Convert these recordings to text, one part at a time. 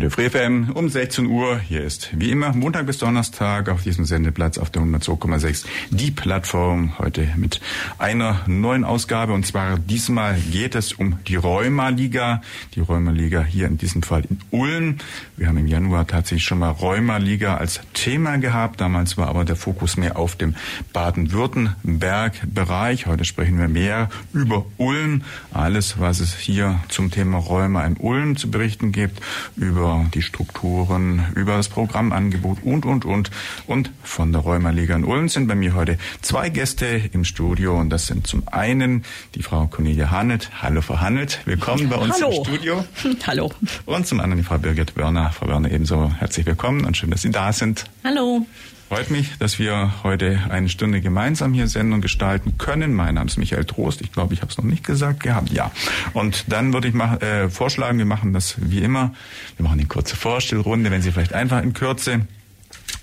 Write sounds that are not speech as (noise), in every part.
Radio Free FM um 16 Uhr. Hier ist wie immer Montag bis Donnerstag auf diesem Sendeplatz auf der 102,6 die Plattform. Heute mit einer neuen Ausgabe und zwar diesmal geht es um die Rheuma-Liga. Die Rheuma-Liga hier in diesem Fall in Ulm. Wir haben im Januar tatsächlich schon mal Rheuma-Liga als Thema gehabt. Damals war aber der Fokus mehr auf dem Baden-Württemberg-Bereich. Heute sprechen wir mehr über Ulm. Alles, was es hier zum Thema Rheuma in Ulm zu berichten gibt, über über die Strukturen, über das Programmangebot und, und, und. Und von der Rheumaliga in Ulm sind bei mir heute zwei Gäste im Studio. Und das sind zum einen die Frau Cornelia Hannelt. Hallo, Frau Hannelt. Willkommen bei uns Hallo. im Studio. (laughs) Hallo. Und zum anderen die Frau Birgit Wörner. Frau Wörner ebenso herzlich willkommen und schön, dass Sie da sind. Hallo. Freut mich, dass wir heute eine Stunde gemeinsam hier Sendung gestalten können. Mein Name ist Michael Trost. Ich glaube, ich habe es noch nicht gesagt gehabt. Ja. Und dann würde ich mach, äh, vorschlagen, wir machen das wie immer. Wir machen eine kurze Vorstellrunde, wenn Sie vielleicht einfach in Kürze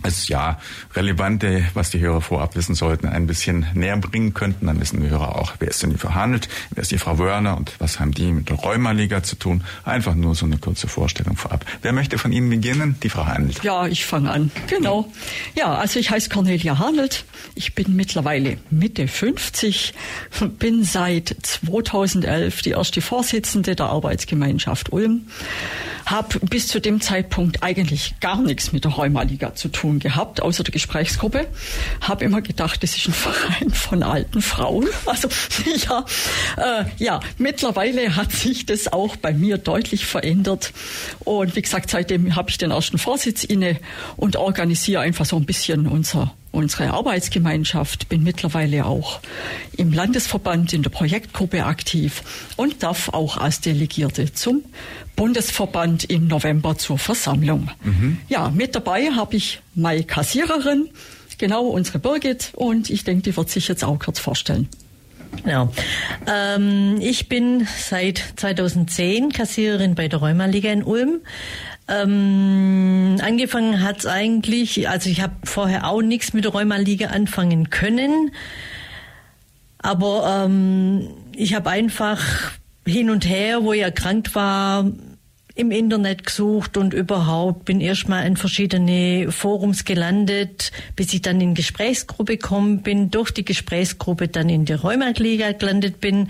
es ja relevante, was die Hörer vorab wissen sollten, ein bisschen näher bringen könnten. Dann wissen die Hörer auch, wer ist denn die verhandelt, wer ist die Frau Wörner und was haben die mit der Rheumaliga zu tun. Einfach nur so eine kurze Vorstellung vorab. Wer möchte von Ihnen beginnen? Die Frau Handelt. Ja, ich fange an. Genau. Ja, also ich heiße Cornelia Hanelt. Ich bin mittlerweile Mitte 50, bin seit 2011 die erste Vorsitzende der Arbeitsgemeinschaft Ulm, habe bis zu dem Zeitpunkt eigentlich gar nichts mit der Rheumaliga zu tun gehabt, außer der Gesprächsgruppe. Habe immer gedacht, das ist ein (laughs) Verein von alten Frauen. Also (laughs) ja, äh, ja, mittlerweile hat sich das auch bei mir deutlich verändert. Und wie gesagt, seitdem habe ich den ersten Vorsitz inne und organisiere einfach so ein bisschen unser unsere Arbeitsgemeinschaft, bin mittlerweile auch im Landesverband in der Projektgruppe aktiv und darf auch als Delegierte zum Bundesverband im November zur Versammlung. Mhm. Ja, mit dabei habe ich meine Kassiererin, genau unsere Birgit und ich denke, die wird sich jetzt auch kurz vorstellen. Genau. Ähm, ich bin seit 2010 Kassiererin bei der Rheumaliga in Ulm. Ähm, angefangen hat's eigentlich, also ich habe vorher auch nichts mit der Rheumaliga anfangen können, aber ähm, ich habe einfach hin und her, wo ich erkrankt war, im Internet gesucht und überhaupt bin erstmal in verschiedene Forums gelandet, bis ich dann in Gesprächsgruppe gekommen bin, durch die Gesprächsgruppe dann in der Rheumaliga gelandet bin.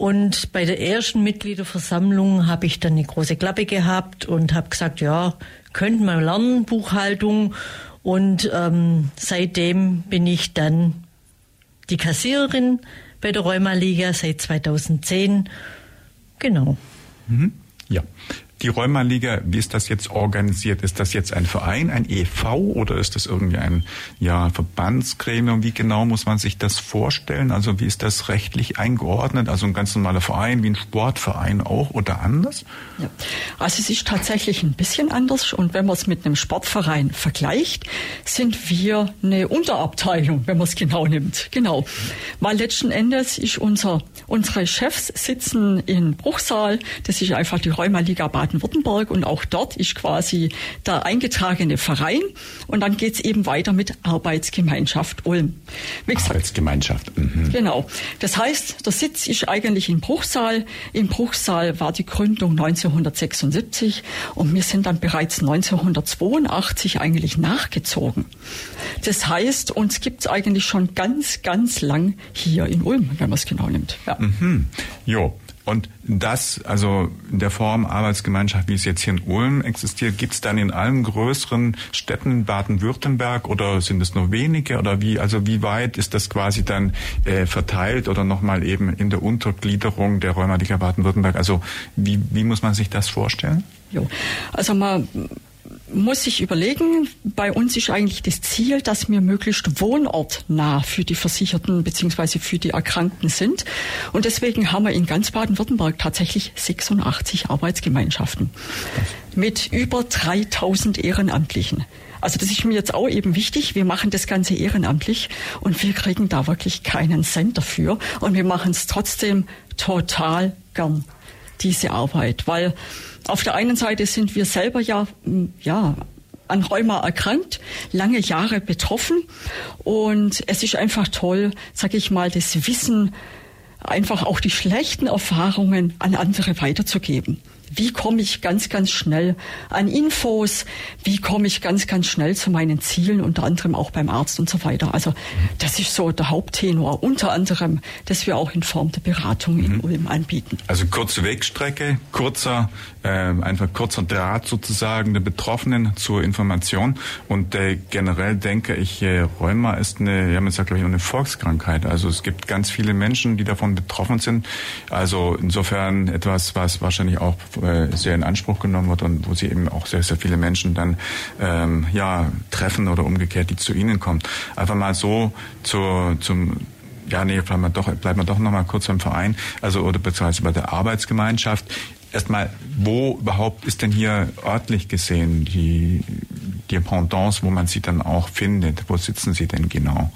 Und bei der ersten Mitgliederversammlung habe ich dann eine große Klappe gehabt und habe gesagt, ja, könnten wir lernen, Buchhaltung. Und ähm, seitdem bin ich dann die Kassiererin bei der Rheumaliga seit 2010. Genau. Mhm. Ja. Die Rheumaliga, wie ist das jetzt organisiert? Ist das jetzt ein Verein, ein EV oder ist das irgendwie ein ja, Verbandsgremium? Wie genau muss man sich das vorstellen? Also wie ist das rechtlich eingeordnet? Also ein ganz normaler Verein wie ein Sportverein auch oder anders? Ja. Also es ist tatsächlich ein bisschen anders und wenn man es mit einem Sportverein vergleicht, sind wir eine Unterabteilung, wenn man es genau nimmt. Genau. Weil letzten Endes ist unser, unsere Chefs sitzen in Bruchsal, das ist einfach die Rheumaliga Bad Baden-Württemberg und auch dort ist quasi der eingetragene Verein und dann geht es eben weiter mit Arbeitsgemeinschaft Ulm. Wie gesagt, Arbeitsgemeinschaft. Mhm. Genau. Das heißt, der Sitz ist eigentlich in Bruchsal. In Bruchsal war die Gründung 1976 und wir sind dann bereits 1982 eigentlich nachgezogen. Das heißt, uns gibt es eigentlich schon ganz, ganz lang hier in Ulm, wenn man es genau nimmt. Ja. Mhm. Jo, und das, also in der Form Arbeitsgemeinschaft, wie es jetzt hier in Ulm existiert, gibt es dann in allen größeren Städten in Baden-Württemberg oder sind es nur wenige oder wie, also wie weit ist das quasi dann äh, verteilt oder nochmal eben in der Untergliederung der Rheumatiker Baden-Württemberg? Also wie, wie muss man sich das vorstellen? Jo. Also mal muss sich überlegen, bei uns ist eigentlich das Ziel, dass wir möglichst wohnortnah für die Versicherten beziehungsweise für die Erkrankten sind. Und deswegen haben wir in ganz Baden-Württemberg tatsächlich 86 Arbeitsgemeinschaften mit über 3000 Ehrenamtlichen. Also das ist mir jetzt auch eben wichtig. Wir machen das Ganze ehrenamtlich und wir kriegen da wirklich keinen Cent dafür. Und wir machen es trotzdem total gern, diese Arbeit. Weil auf der einen Seite sind wir selber ja, ja, an Rheuma erkrankt, lange Jahre betroffen. Und es ist einfach toll, sage ich mal, das Wissen, einfach auch die schlechten Erfahrungen an andere weiterzugeben. Wie komme ich ganz, ganz schnell an Infos? Wie komme ich ganz, ganz schnell zu meinen Zielen, unter anderem auch beim Arzt und so weiter? Also das ist so der Haupttenor, unter anderem, dass wir auch in Form der Beratung in mhm. Ulm anbieten. Also kurze Wegstrecke, kurzer, äh, einfach kurzer Draht sozusagen der Betroffenen zur Information. Und äh, generell denke ich, äh, Rheuma ist eine, ja man sagt glaube ich, eine Volkskrankheit. Also es gibt ganz viele Menschen, die davon betroffen sind. Also insofern etwas, was wahrscheinlich auch äh, sehr in Anspruch genommen wird und wo sie eben auch sehr, sehr viele Menschen dann ähm, ja, treffen oder umgekehrt, die zu ihnen kommen. Einfach mal so zu, zum ja, nee, bleiben wir doch, bleiben wir doch noch mal kurz beim Verein, also oder beziehungsweise bei der Arbeitsgemeinschaft. Erstmal, wo überhaupt ist denn hier örtlich gesehen die, die Pendants, wo man sie dann auch findet? Wo sitzen sie denn genau?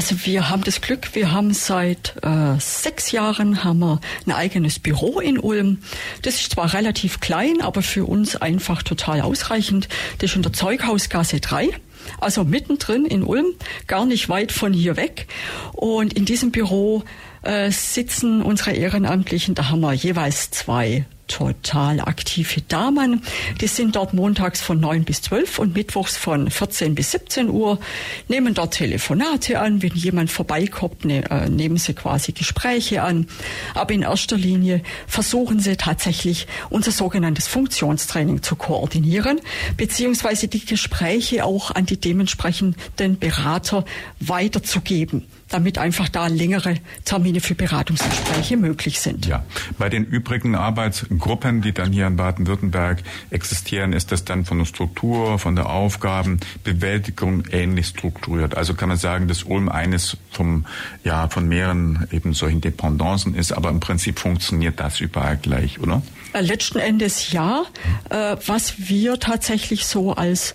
Also wir haben das Glück, wir haben seit äh, sechs Jahren haben wir ein eigenes Büro in Ulm. Das ist zwar relativ klein, aber für uns einfach total ausreichend. Das ist in der Zeughausgasse 3. Also mittendrin in Ulm, gar nicht weit von hier weg. Und in diesem Büro äh, sitzen unsere Ehrenamtlichen. Da haben wir jeweils zwei total aktive Damen. Die sind dort montags von 9 bis 12 und mittwochs von 14 bis 17 Uhr, nehmen dort Telefonate an. Wenn jemand vorbeikommt, ne, äh, nehmen sie quasi Gespräche an. Aber in erster Linie versuchen sie tatsächlich unser sogenanntes Funktionstraining zu koordinieren, beziehungsweise die Gespräche auch an die dementsprechenden Berater weiterzugeben damit einfach da längere Termine für Beratungsgespräche möglich sind. Ja, bei den übrigen Arbeitsgruppen, die dann hier in Baden-Württemberg existieren, ist das dann von der Struktur, von der Aufgabenbewältigung ähnlich strukturiert. Also kann man sagen, dass Ulm eines vom, ja, von mehreren eben solchen Dependancen ist, aber im Prinzip funktioniert das überall gleich, oder? Äh, letzten Endes ja. Äh, was wir tatsächlich so als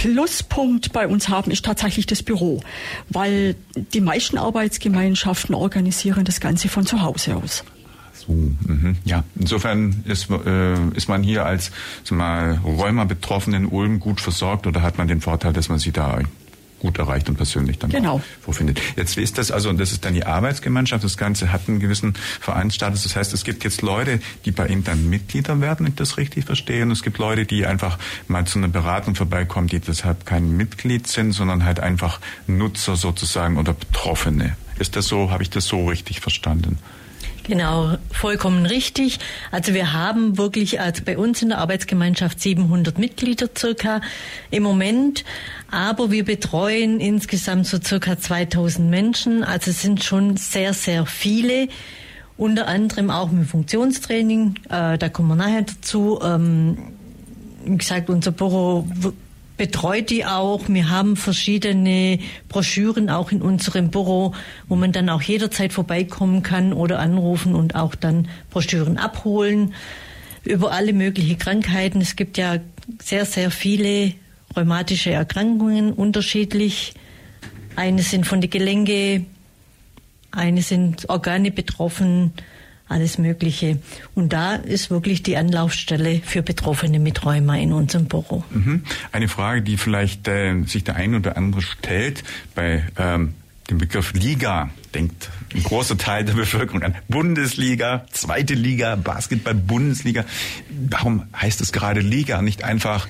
Pluspunkt bei uns haben, ist tatsächlich das Büro, weil die meisten Arbeitsgemeinschaften organisieren das Ganze von zu Hause aus. So, mh, ja. Insofern ist, äh, ist man hier als mal Rheuma-Betroffenen in Ulm gut versorgt oder hat man den Vorteil, dass man sie da gut erreicht und persönlich dann genau. vorfindet. Jetzt ist das also, und das ist dann die Arbeitsgemeinschaft, das Ganze hat einen gewissen Vereinsstatus. Das heißt, es gibt jetzt Leute, die bei Ihnen dann Mitglieder werden, wenn ich das richtig verstehe. Und es gibt Leute, die einfach mal zu einer Beratung vorbeikommen, die deshalb kein Mitglied sind, sondern halt einfach Nutzer sozusagen oder Betroffene. Ist das so, habe ich das so richtig verstanden? Genau, vollkommen richtig. Also wir haben wirklich also bei uns in der Arbeitsgemeinschaft 700 Mitglieder circa im Moment, aber wir betreuen insgesamt so circa 2000 Menschen. Also es sind schon sehr, sehr viele. Unter anderem auch mit Funktionstraining, äh, da kommen wir nachher dazu. Ähm, wie gesagt, unser Büro betreut die auch. Wir haben verschiedene Broschüren auch in unserem Büro, wo man dann auch jederzeit vorbeikommen kann oder anrufen und auch dann Broschüren abholen über alle möglichen Krankheiten. Es gibt ja sehr, sehr viele rheumatische Erkrankungen unterschiedlich. Eine sind von den Gelenke, eine sind Organe betroffen, alles Mögliche. Und da ist wirklich die Anlaufstelle für Betroffene mit Rheuma in unserem Büro. Mhm. Eine Frage, die vielleicht äh, sich der ein oder andere stellt bei ähm, dem Begriff Liga denkt ein großer Teil der Bevölkerung an Bundesliga, zweite Liga, Basketball, Bundesliga. Warum heißt es gerade Liga, nicht einfach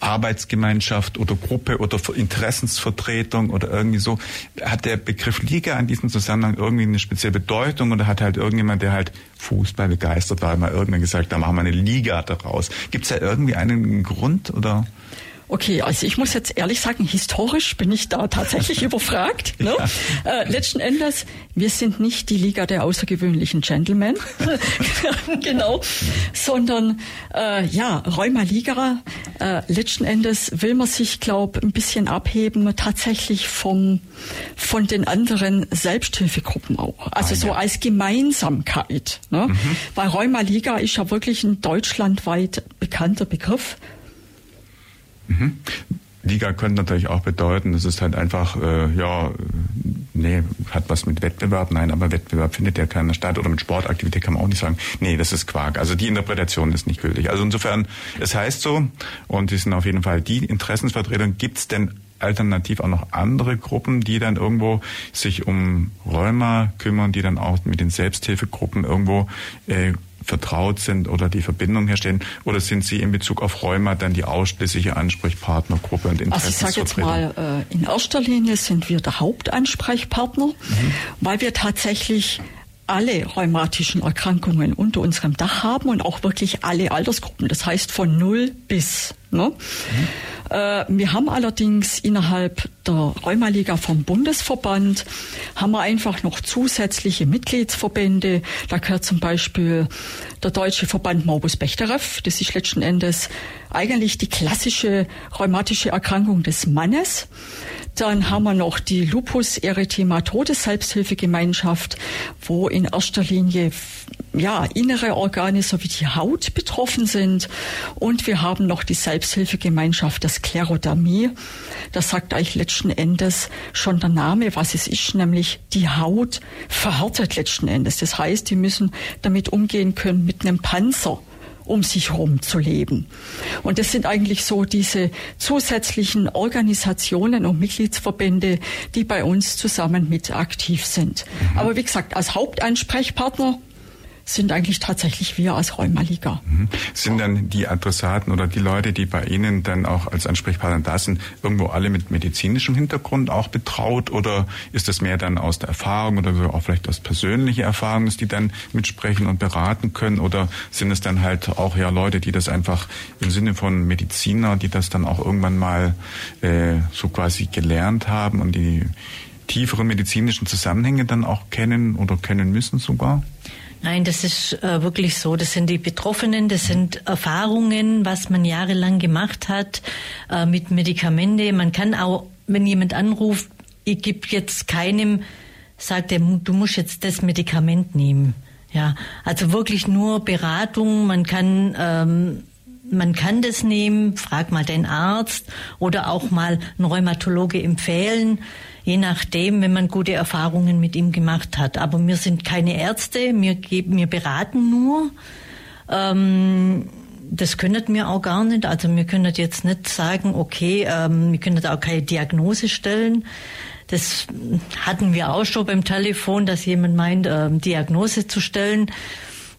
Arbeitsgemeinschaft oder Gruppe oder Interessensvertretung oder irgendwie so. Hat der Begriff Liga in diesem Zusammenhang irgendwie eine spezielle Bedeutung oder hat halt irgendjemand, der halt Fußball begeistert war, mal irgendwann gesagt, da machen wir eine Liga daraus. Gibt es da irgendwie einen Grund oder? Okay, also ich muss jetzt ehrlich sagen, historisch bin ich da tatsächlich (laughs) überfragt. Ne? Äh, letzten Endes, wir sind nicht die Liga der außergewöhnlichen Gentlemen, (laughs) genau, sondern äh, ja, Rheuma-Liga. Äh, letzten Endes will man sich, glaube ein bisschen abheben tatsächlich vom von den anderen Selbsthilfegruppen auch. Also ah, so als Gemeinsamkeit. Ne? Mhm. Weil Rheuma-Liga ist ja wirklich ein deutschlandweit bekannter Begriff. Mhm. Liga könnte natürlich auch bedeuten, das ist halt einfach, äh, ja, nee, hat was mit Wettbewerb, nein, aber Wettbewerb findet ja keiner statt oder mit Sportaktivität kann man auch nicht sagen, nee, das ist Quark. Also die Interpretation ist nicht gültig. Also insofern, es heißt so, und die sind auf jeden Fall die Interessensvertretung, gibt es denn alternativ auch noch andere Gruppen, die dann irgendwo sich um Rheuma kümmern, die dann auch mit den Selbsthilfegruppen irgendwo äh, vertraut sind oder die Verbindung herstellen? Oder sind Sie in Bezug auf Rheuma dann die ausschließliche Ansprechpartnergruppe und Interessensvertretung? Also ich sage jetzt mal, äh, in erster Linie sind wir der Hauptansprechpartner, mhm. weil wir tatsächlich alle rheumatischen Erkrankungen unter unserem Dach haben und auch wirklich alle Altersgruppen. Das heißt von null bis. Ne? Mhm. Äh, wir haben allerdings innerhalb der Rheumaliga vom Bundesverband haben wir einfach noch zusätzliche Mitgliedsverbände. Da gehört zum Beispiel der Deutsche Verband Morbus Bechterew. Das ist letzten Endes eigentlich die klassische rheumatische Erkrankung des Mannes. Dann haben wir noch die Lupus erythematodes Selbsthilfegemeinschaft, wo in erster Linie ja, innere Organe sowie die Haut betroffen sind. Und wir haben noch die Selbsthilfegemeinschaft der Sklerodermie. Das sagt eigentlich letzten Endes schon der Name, was es ist, nämlich die Haut verhärtet letzten Endes. Das heißt, die müssen damit umgehen können mit einem Panzer um sich herum zu leben. Und das sind eigentlich so diese zusätzlichen Organisationen und Mitgliedsverbände, die bei uns zusammen mit aktiv sind. Mhm. Aber wie gesagt, als Hauptansprechpartner sind eigentlich tatsächlich wir als Rheumaliga. Mhm. Sind dann die Adressaten oder die Leute, die bei Ihnen dann auch als Ansprechpartner da sind, irgendwo alle mit medizinischem Hintergrund auch betraut oder ist das mehr dann aus der Erfahrung oder auch vielleicht aus persönlicher Erfahrung, dass die dann mitsprechen und beraten können oder sind es dann halt auch ja Leute, die das einfach im Sinne von Mediziner, die das dann auch irgendwann mal äh, so quasi gelernt haben und die tieferen medizinischen Zusammenhänge dann auch kennen oder kennen müssen sogar? Nein, das ist äh, wirklich so. Das sind die Betroffenen, das sind Erfahrungen, was man jahrelang gemacht hat äh, mit Medikamente. Man kann auch, wenn jemand anruft, ich gebe jetzt keinem, sagt er, du musst jetzt das Medikament nehmen. Ja, also wirklich nur Beratung. Man kann ähm, man kann das nehmen, frag mal den Arzt oder auch mal einen Rheumatologe empfehlen je nachdem, wenn man gute Erfahrungen mit ihm gemacht hat. Aber wir sind keine Ärzte, wir, geben, wir beraten nur. Ähm, das können wir auch gar nicht. Also wir können jetzt nicht sagen, okay, ähm, wir können auch keine Diagnose stellen. Das hatten wir auch schon beim Telefon, dass jemand meint, ähm, Diagnose zu stellen.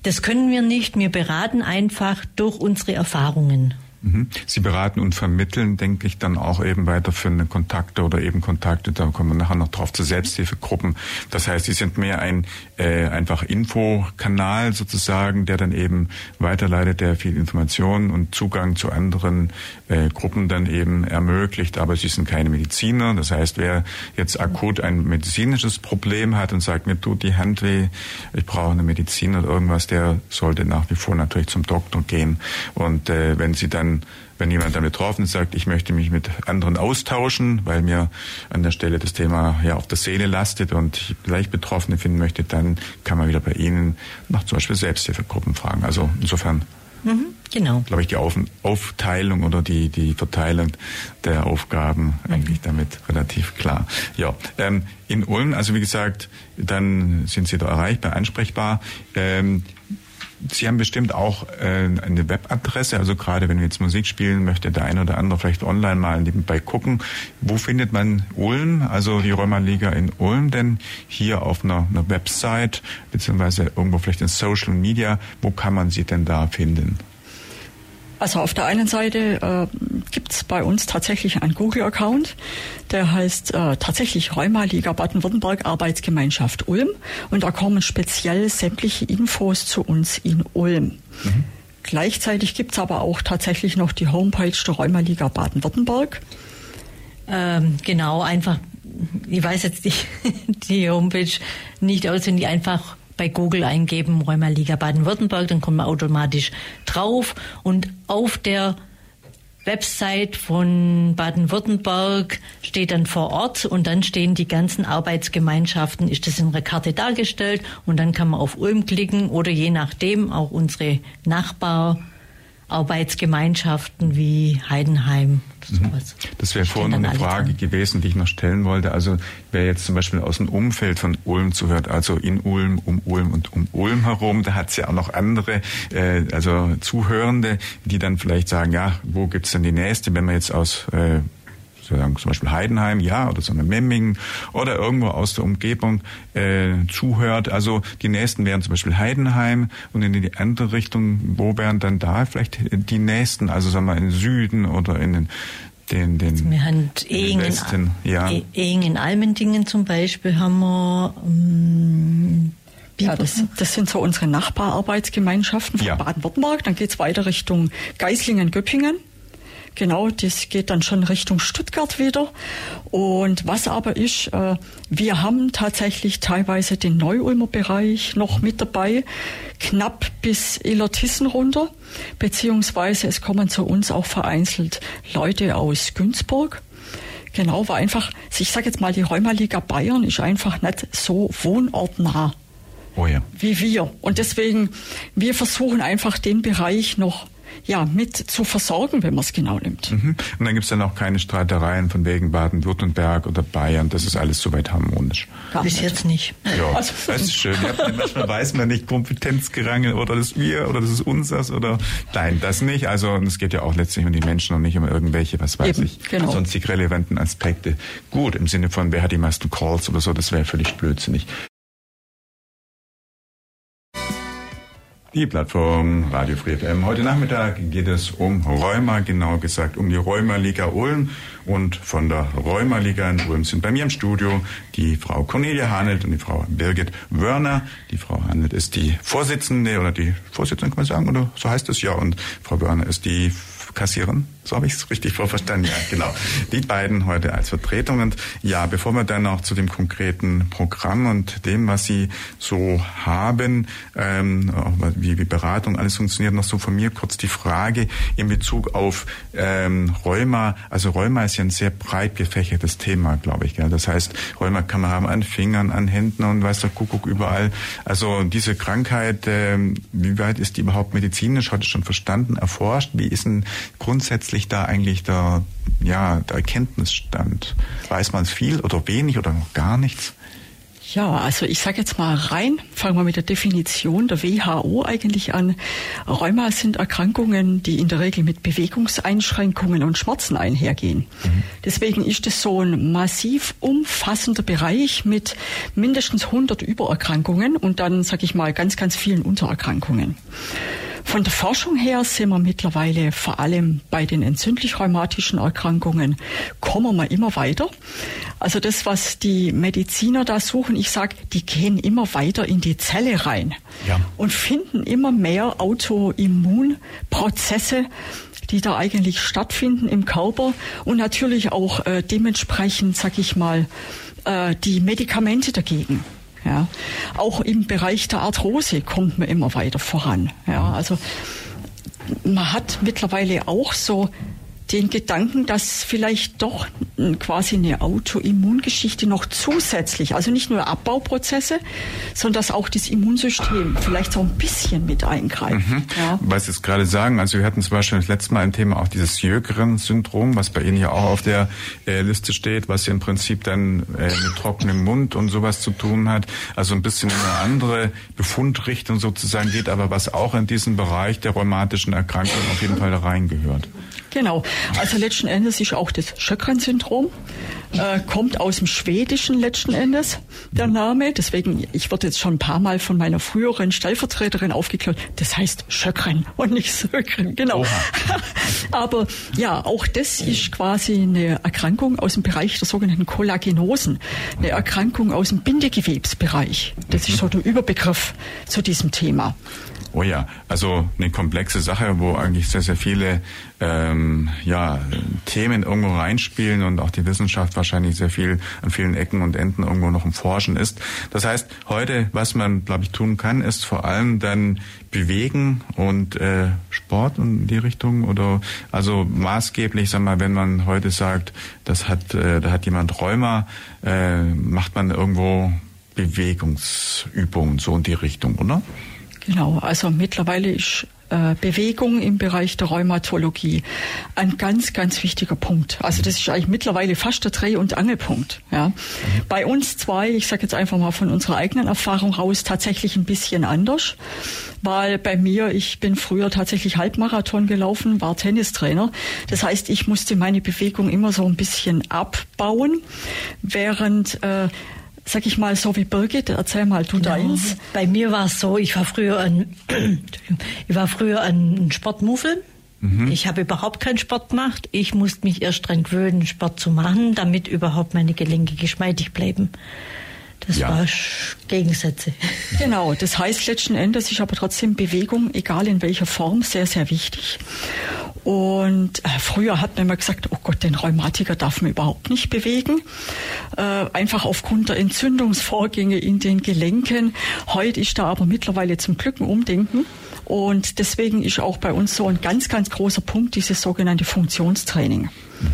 Das können wir nicht. Wir beraten einfach durch unsere Erfahrungen. Mhm. Sie beraten und vermitteln, denke ich, dann auch eben weiterführende Kontakte oder eben Kontakte, da kommen wir nachher noch drauf, zu Selbsthilfegruppen. Das heißt, Sie sind mehr ein äh, einfach Infokanal sozusagen, der dann eben weiterleitet, der viel Informationen und Zugang zu anderen äh, Gruppen dann eben ermöglicht. Aber Sie sind keine Mediziner. Das heißt, wer jetzt akut ein medizinisches Problem hat und sagt, mir tut die Hand weh, ich brauche eine Medizin oder irgendwas, der sollte nach wie vor natürlich zum Doktor gehen. Und äh, wenn Sie dann dann, wenn jemand dann betroffen ist, sagt, ich möchte mich mit anderen austauschen, weil mir an der Stelle das Thema ja auf der Seele lastet und ich gleich Betroffene finden möchte, dann kann man wieder bei Ihnen nach zum Beispiel Selbsthilfegruppen fragen. Also insofern Mhm, genau. Glaube ich, die Auf Aufteilung oder die, die Verteilung der Aufgaben mhm. eigentlich damit relativ klar. Ja, ähm, in Ulm, also wie gesagt, dann sind Sie da erreichbar, ansprechbar. Ähm, Sie haben bestimmt auch äh, eine Webadresse, also gerade wenn wir jetzt Musik spielen, möchte der eine oder andere vielleicht online mal nebenbei gucken. Wo findet man Ulm, also die Römerliga in Ulm denn hier auf einer, einer Website, beziehungsweise irgendwo vielleicht in Social Media, wo kann man sie denn da finden? Also auf der einen Seite äh, gibt es bei uns tatsächlich einen Google-Account, der heißt äh, tatsächlich Rheuma-Liga Baden-Württemberg Arbeitsgemeinschaft Ulm und da kommen speziell sämtliche Infos zu uns in Ulm. Mhm. Gleichzeitig gibt es aber auch tatsächlich noch die Homepage der Rheumaliga Baden-Württemberg. Ähm, genau, einfach, ich weiß jetzt die, (laughs) die Homepage nicht auswendig, einfach bei Google eingeben, Rheumaliga Baden-Württemberg, dann kommt man automatisch drauf. Und auf der Website von Baden-Württemberg steht dann vor Ort und dann stehen die ganzen Arbeitsgemeinschaften, ist das in einer Karte dargestellt. Und dann kann man auf Ulm klicken oder je nachdem auch unsere Nachbararbeitsgemeinschaften wie Heidenheim Sowas. Das wäre vorhin eine Frage dran. gewesen, die ich noch stellen wollte. Also wer jetzt zum Beispiel aus dem Umfeld von Ulm zuhört, also in Ulm, um Ulm und um Ulm herum, da hat es ja auch noch andere, äh, also Zuhörende, die dann vielleicht sagen, ja, wo gibt's denn die nächste, wenn man jetzt aus äh, sagen zum Beispiel Heidenheim, ja, oder so eine Memmingen oder irgendwo aus der Umgebung äh, zuhört. Also die nächsten wären zum Beispiel Heidenheim und in die andere Richtung, wo wären dann da vielleicht die nächsten, also sagen wir in Süden oder in den den, den, also wir haben Ehingen, Westen, ja. E-, Ehingen Almendingen zum Beispiel haben wir ähm, ja, das, das sind so unsere Nachbararbeitsgemeinschaften von ja. Baden-Württemberg. Dann geht's weiter Richtung Geislingen-Göppingen. Genau, das geht dann schon Richtung Stuttgart wieder. Und was aber ist, äh, wir haben tatsächlich teilweise den Neu-Ulmer Bereich noch mit dabei, knapp bis Illertissen runter, beziehungsweise es kommen zu uns auch vereinzelt Leute aus Günzburg. Genau, weil einfach, ich sage jetzt mal, die Rheumaliga Bayern ist einfach nicht so wohnortnah. Oh ja. Wie wir. Und deswegen, wir versuchen einfach den Bereich noch ja, mit zu versorgen, wenn man es genau nimmt. Mhm. Und dann gibt es dann auch keine Streitereien von wegen Baden-Württemberg oder Bayern. Das ist alles soweit harmonisch. Gar Bis nicht. jetzt nicht. Ja, (laughs) also. das ist schön. Ja, manchmal weiß man nicht, Kompetenzgerangel oder das ist wir oder das ist unseres oder nein, das nicht. Also es geht ja auch letztlich um die Menschen und nicht um irgendwelche, was weiß Eben, ich, genau. sonstig relevanten Aspekte. Gut, im Sinne von, wer hat die meisten Calls oder so, das wäre völlig blödsinnig. Die Plattform Radio Free FM. Heute Nachmittag geht es um Rheuma, genau gesagt um die Rheuma-Liga Ulm. Und von der Rheuma-Liga in Ulm sind bei mir im Studio die Frau Cornelia Hanelt und die Frau Birgit Wörner. Die Frau Hanelt ist die Vorsitzende oder die Vorsitzende kann man sagen, oder so heißt es ja. Und Frau Wörner ist die Kassiererin. So habe ich es richtig vorverstanden. Ja, genau. Die beiden heute als Vertretung. Und ja, bevor wir dann auch zu dem konkreten Programm und dem, was Sie so haben, ähm, wie, wie Beratung alles funktioniert, noch so von mir kurz die Frage in Bezug auf ähm, Rheuma. Also Rheuma ist ja ein sehr breit gefächertes Thema, glaube ich. Gell? Das heißt, Rheuma kann man haben an Fingern, an Händen und weiß der Kuckuck überall. Also diese Krankheit, ähm, wie weit ist die überhaupt medizinisch heute schon verstanden, erforscht? Wie ist denn grundsätzlich da eigentlich der, ja, der Erkenntnisstand? Weiß man es viel oder wenig oder noch gar nichts? Ja, also ich sage jetzt mal rein, fangen wir mit der Definition der WHO eigentlich an. Rheuma sind Erkrankungen, die in der Regel mit Bewegungseinschränkungen und Schmerzen einhergehen. Mhm. Deswegen ist es so ein massiv umfassender Bereich mit mindestens 100 Übererkrankungen und dann, sage ich mal, ganz, ganz vielen Untererkrankungen. Von der Forschung her sind wir mittlerweile vor allem bei den entzündlich-rheumatischen Erkrankungen kommen wir immer weiter. Also das, was die Mediziner da suchen, ich sage, die gehen immer weiter in die Zelle rein ja. und finden immer mehr Autoimmunprozesse, die da eigentlich stattfinden im Körper und natürlich auch äh, dementsprechend, sag ich mal, äh, die Medikamente dagegen. Ja. Auch im Bereich der Arthrose kommt man immer weiter voran. Ja. Also man hat mittlerweile auch so den Gedanken, dass vielleicht doch quasi eine Autoimmungeschichte noch zusätzlich, also nicht nur Abbauprozesse, sondern dass auch das Immunsystem vielleicht so ein bisschen mit eingreift. Mhm. Ja. Was Sie jetzt gerade sagen, also wir hatten zum Beispiel das letzte Mal ein Thema auch dieses Jögren-Syndrom, was bei Ihnen ja auch auf der äh, Liste steht, was ja im Prinzip dann äh, mit trockenem Mund und sowas zu tun hat. Also ein bisschen in eine andere Befundrichtung sozusagen geht, aber was auch in diesen Bereich der rheumatischen Erkrankungen auf jeden Fall reingehört. Genau. Also letzten Endes ist auch das Schöckren-Syndrom, äh, kommt aus dem Schwedischen letzten Endes, der Name. Deswegen, ich wurde jetzt schon ein paar Mal von meiner früheren Stellvertreterin aufgeklärt. Das heißt Schöckren und nicht Söckren, genau. (laughs) Aber ja, auch das ist quasi eine Erkrankung aus dem Bereich der sogenannten Kollagenosen. Eine Erkrankung aus dem Bindegewebsbereich. Das ist so der Überbegriff zu diesem Thema. Oh ja, also eine komplexe Sache, wo eigentlich sehr, sehr viele ähm, ja, Themen irgendwo reinspielen und auch die Wissenschaft wahrscheinlich sehr viel an vielen Ecken und Enden irgendwo noch im Forschen ist. Das heißt, heute, was man, glaube ich, tun kann, ist vor allem dann bewegen und äh, Sport in die Richtung oder also maßgeblich, sag mal, wenn man heute sagt, das hat, äh, da hat jemand Rheuma, äh, macht man irgendwo Bewegungsübungen so in die Richtung, oder? Genau, also mittlerweile ist äh, Bewegung im Bereich der Rheumatologie ein ganz, ganz wichtiger Punkt. Also das ist eigentlich mittlerweile fast der Dreh- und Angelpunkt. Ja. Bei uns zwei, ich sage jetzt einfach mal von unserer eigenen Erfahrung raus, tatsächlich ein bisschen anders, weil bei mir, ich bin früher tatsächlich Halbmarathon gelaufen, war Tennistrainer. Das heißt, ich musste meine Bewegung immer so ein bisschen abbauen, während äh, sag ich mal, so wie Birgit, erzähl mal du genau. deins. Bei mir war es so, ich war früher ein, (clears throat) ich war früher ein Sportmuffel. Mhm. Ich habe überhaupt keinen Sport gemacht. Ich musste mich erst dran gewöhnen, Sport zu machen, damit überhaupt meine Gelenke geschmeidig bleiben. Das ja. war Gegensätze. (laughs) Genau, das heißt letzten Endes ist aber trotzdem Bewegung, egal in welcher Form, sehr, sehr wichtig. Und äh, früher hat man immer gesagt, oh Gott, den Rheumatiker darf man überhaupt nicht bewegen. Äh, einfach aufgrund der Entzündungsvorgänge in den Gelenken. Heute ist da aber mittlerweile zum Glück ein Umdenken. Und deswegen ist auch bei uns so ein ganz, ganz großer Punkt dieses sogenannte Funktionstraining. Mhm.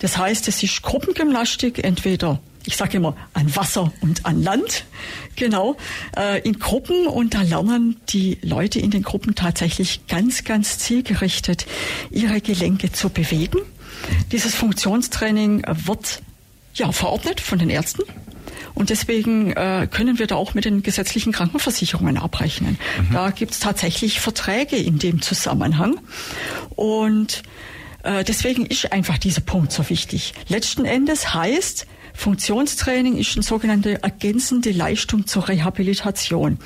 Das heißt, es ist Gruppengymnastik, entweder ich sage immer, an Wasser und an Land, genau, äh, in Gruppen und da lernen die Leute in den Gruppen tatsächlich ganz, ganz zielgerichtet ihre Gelenke zu bewegen. Dieses Funktionstraining wird ja verordnet von den Ärzten. Und deswegen äh, können wir da auch mit den gesetzlichen Krankenversicherungen abrechnen. Mhm. Da gibt es tatsächlich Verträge in dem Zusammenhang. Und äh, deswegen ist einfach dieser Punkt so wichtig. Letzten Endes heißt, Funktionstraining ist eine sogenannte ergänzende Leistung zur Rehabilitation.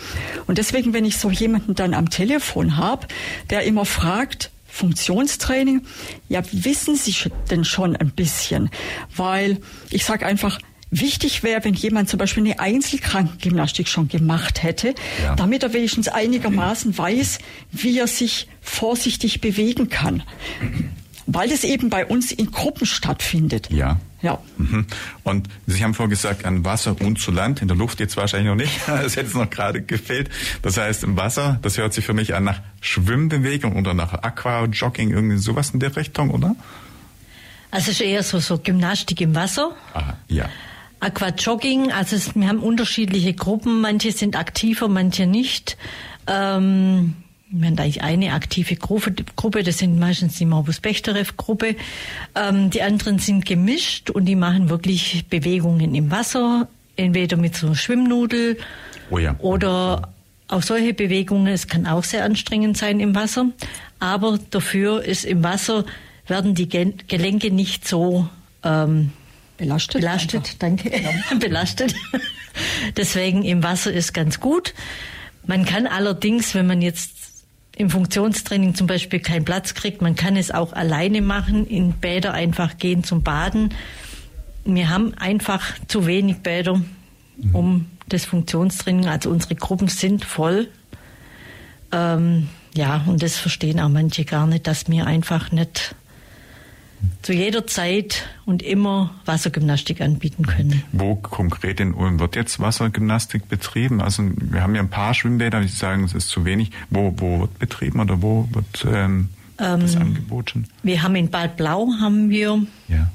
Und deswegen, wenn ich so jemanden dann am Telefon habe, der immer fragt, Funktionstraining, ja, wissen Sie denn schon ein bisschen? Weil ich sage einfach, Wichtig wäre, wenn jemand zum Beispiel eine Einzelkrankengymnastik schon gemacht hätte, ja. damit er wenigstens einigermaßen weiß, wie er sich vorsichtig bewegen kann weil es eben bei uns in Gruppen stattfindet. Ja. Ja. Mhm. Und Sie haben vorhin gesagt, an Wasser und zu Land, in der Luft jetzt wahrscheinlich noch nicht. (laughs) Das hätte es noch gerade gefehlt. Das heißt, im Wasser, das hört sich für mich an nach Schwimmbewegung oder nach Aquajogging, irgendwie sowas in der Richtung, oder? Also es ist eher so, so Gymnastik im Wasser. Aha, ja. Aquajogging, also es, wir haben unterschiedliche Gruppen, manche sind aktiver, manche nicht. Ähm, wir haben eigentlich eine aktive Gruppe, das sind meistens die Morbus-Bechterew-Gruppe. Ähm, die anderen sind gemischt und die machen wirklich Bewegungen im Wasser, entweder mit so einer Schwimmnudel oh ja. oder auch solche Bewegungen. Es kann auch sehr anstrengend sein im Wasser, aber dafür ist im Wasser werden die Gelenke nicht so ähm, belastet. Belastet, einfach. danke. Ja. (laughs) belastet. Deswegen im Wasser ist ganz gut. Man kann allerdings, wenn man jetzt im Funktionstraining zum Beispiel keinen Platz kriegt. Man kann es auch alleine machen, in Bäder einfach gehen zum Baden. Wir haben einfach zu wenig Bäder, um das Funktionstraining, also unsere Gruppen sind voll. Ähm, ja, und das verstehen auch manche gar nicht, dass wir einfach nicht zu jeder Zeit und immer Wassergymnastik anbieten können. Wo konkret in Ulm wird jetzt Wassergymnastik betrieben? Also wir haben ja ein paar Schwimmbäder, die sagen, es ist zu wenig. Wo, wo wird betrieben oder wo wird ähm, ähm, das angeboten? Wir haben in Bad Blau haben wir ja.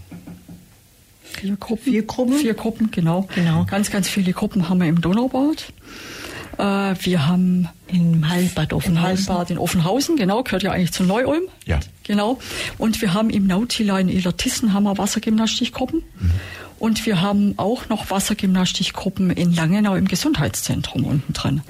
vier Gruppen. Vier Gruppen. Vier Gruppen, genau. genau. Ganz, ganz viele Gruppen haben wir im Donaubad. Äh, wir haben in Hallenbad Offenhausen. In Hallenbad in Offenhausen, genau, gehört ja eigentlich zu Neu-Ulm. Ja. Genau. Und wir haben im Nautila in Illertissen haben wir Wassergymnastikgruppen. Mhm. Und wir haben auch noch Wassergymnastikgruppen in Langenau im Gesundheitszentrum unten drin. Mhm.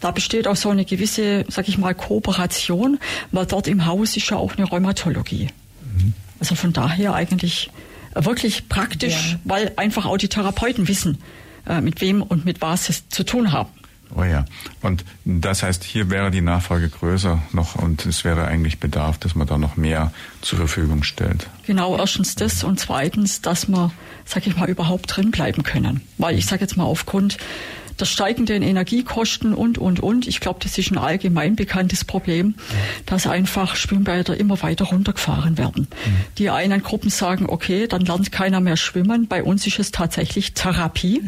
Da besteht auch so eine gewisse, sag ich mal, Kooperation, weil dort im Haus ist ja auch eine Rheumatologie. Mhm. Also von daher eigentlich wirklich praktisch, ja. weil einfach auch die Therapeuten wissen, äh, mit wem und mit was sie zu tun haben. Oh ja. Und das heißt, hier wäre die Nachfrage größer noch und es wäre eigentlich Bedarf, dass man da noch mehr zur Verfügung stellt. Genau, erstens das und zweitens, dass wir, sag ich mal, überhaupt drin bleiben können. Weil ich sage jetzt mal aufgrund der steigenden Energiekosten und, und, und. Ich glaube, das ist ein allgemein bekanntes Problem, dass einfach Schwimmbäder immer weiter runtergefahren werden. Mhm. Die einen Gruppen sagen, okay, dann lernt keiner mehr schwimmen. Bei uns ist es tatsächlich Therapie,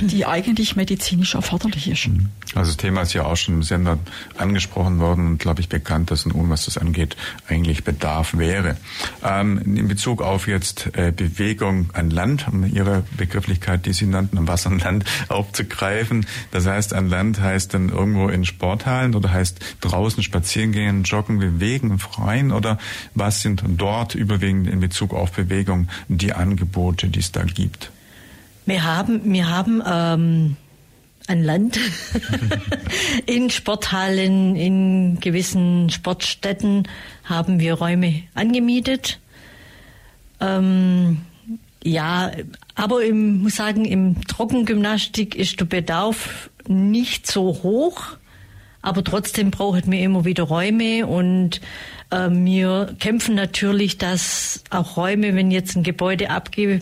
die eigentlich medizinisch erforderlich ist. Mhm. Also das Thema ist ja auch schon im Sender angesprochen worden und glaube ich bekannt, dass nun, was das angeht, eigentlich Bedarf wäre. Ähm, in Bezug auf jetzt äh, Bewegung an Land, um Ihre Begrifflichkeit, die Sie nannten, am Wasser und Land (laughs) aufzugreifen. Das heißt, an Land heißt dann irgendwo in Sporthallen oder heißt draußen spazieren gehen, joggen, bewegen im Freien oder was sind dort überwiegend in Bezug auf Bewegung die Angebote, die es da gibt? Wir haben, wir haben ähm an Land, (laughs) in Sporthallen, in gewissen Sportstätten haben wir Räume angemietet. Ähm, ja, aber ich muss sagen, im Trockengymnastik ist der Bedarf nicht so hoch, aber trotzdem brauchen wir immer wieder Räume und äh, wir kämpfen natürlich, dass auch Räume, wenn jetzt ein Gebäude abgebe,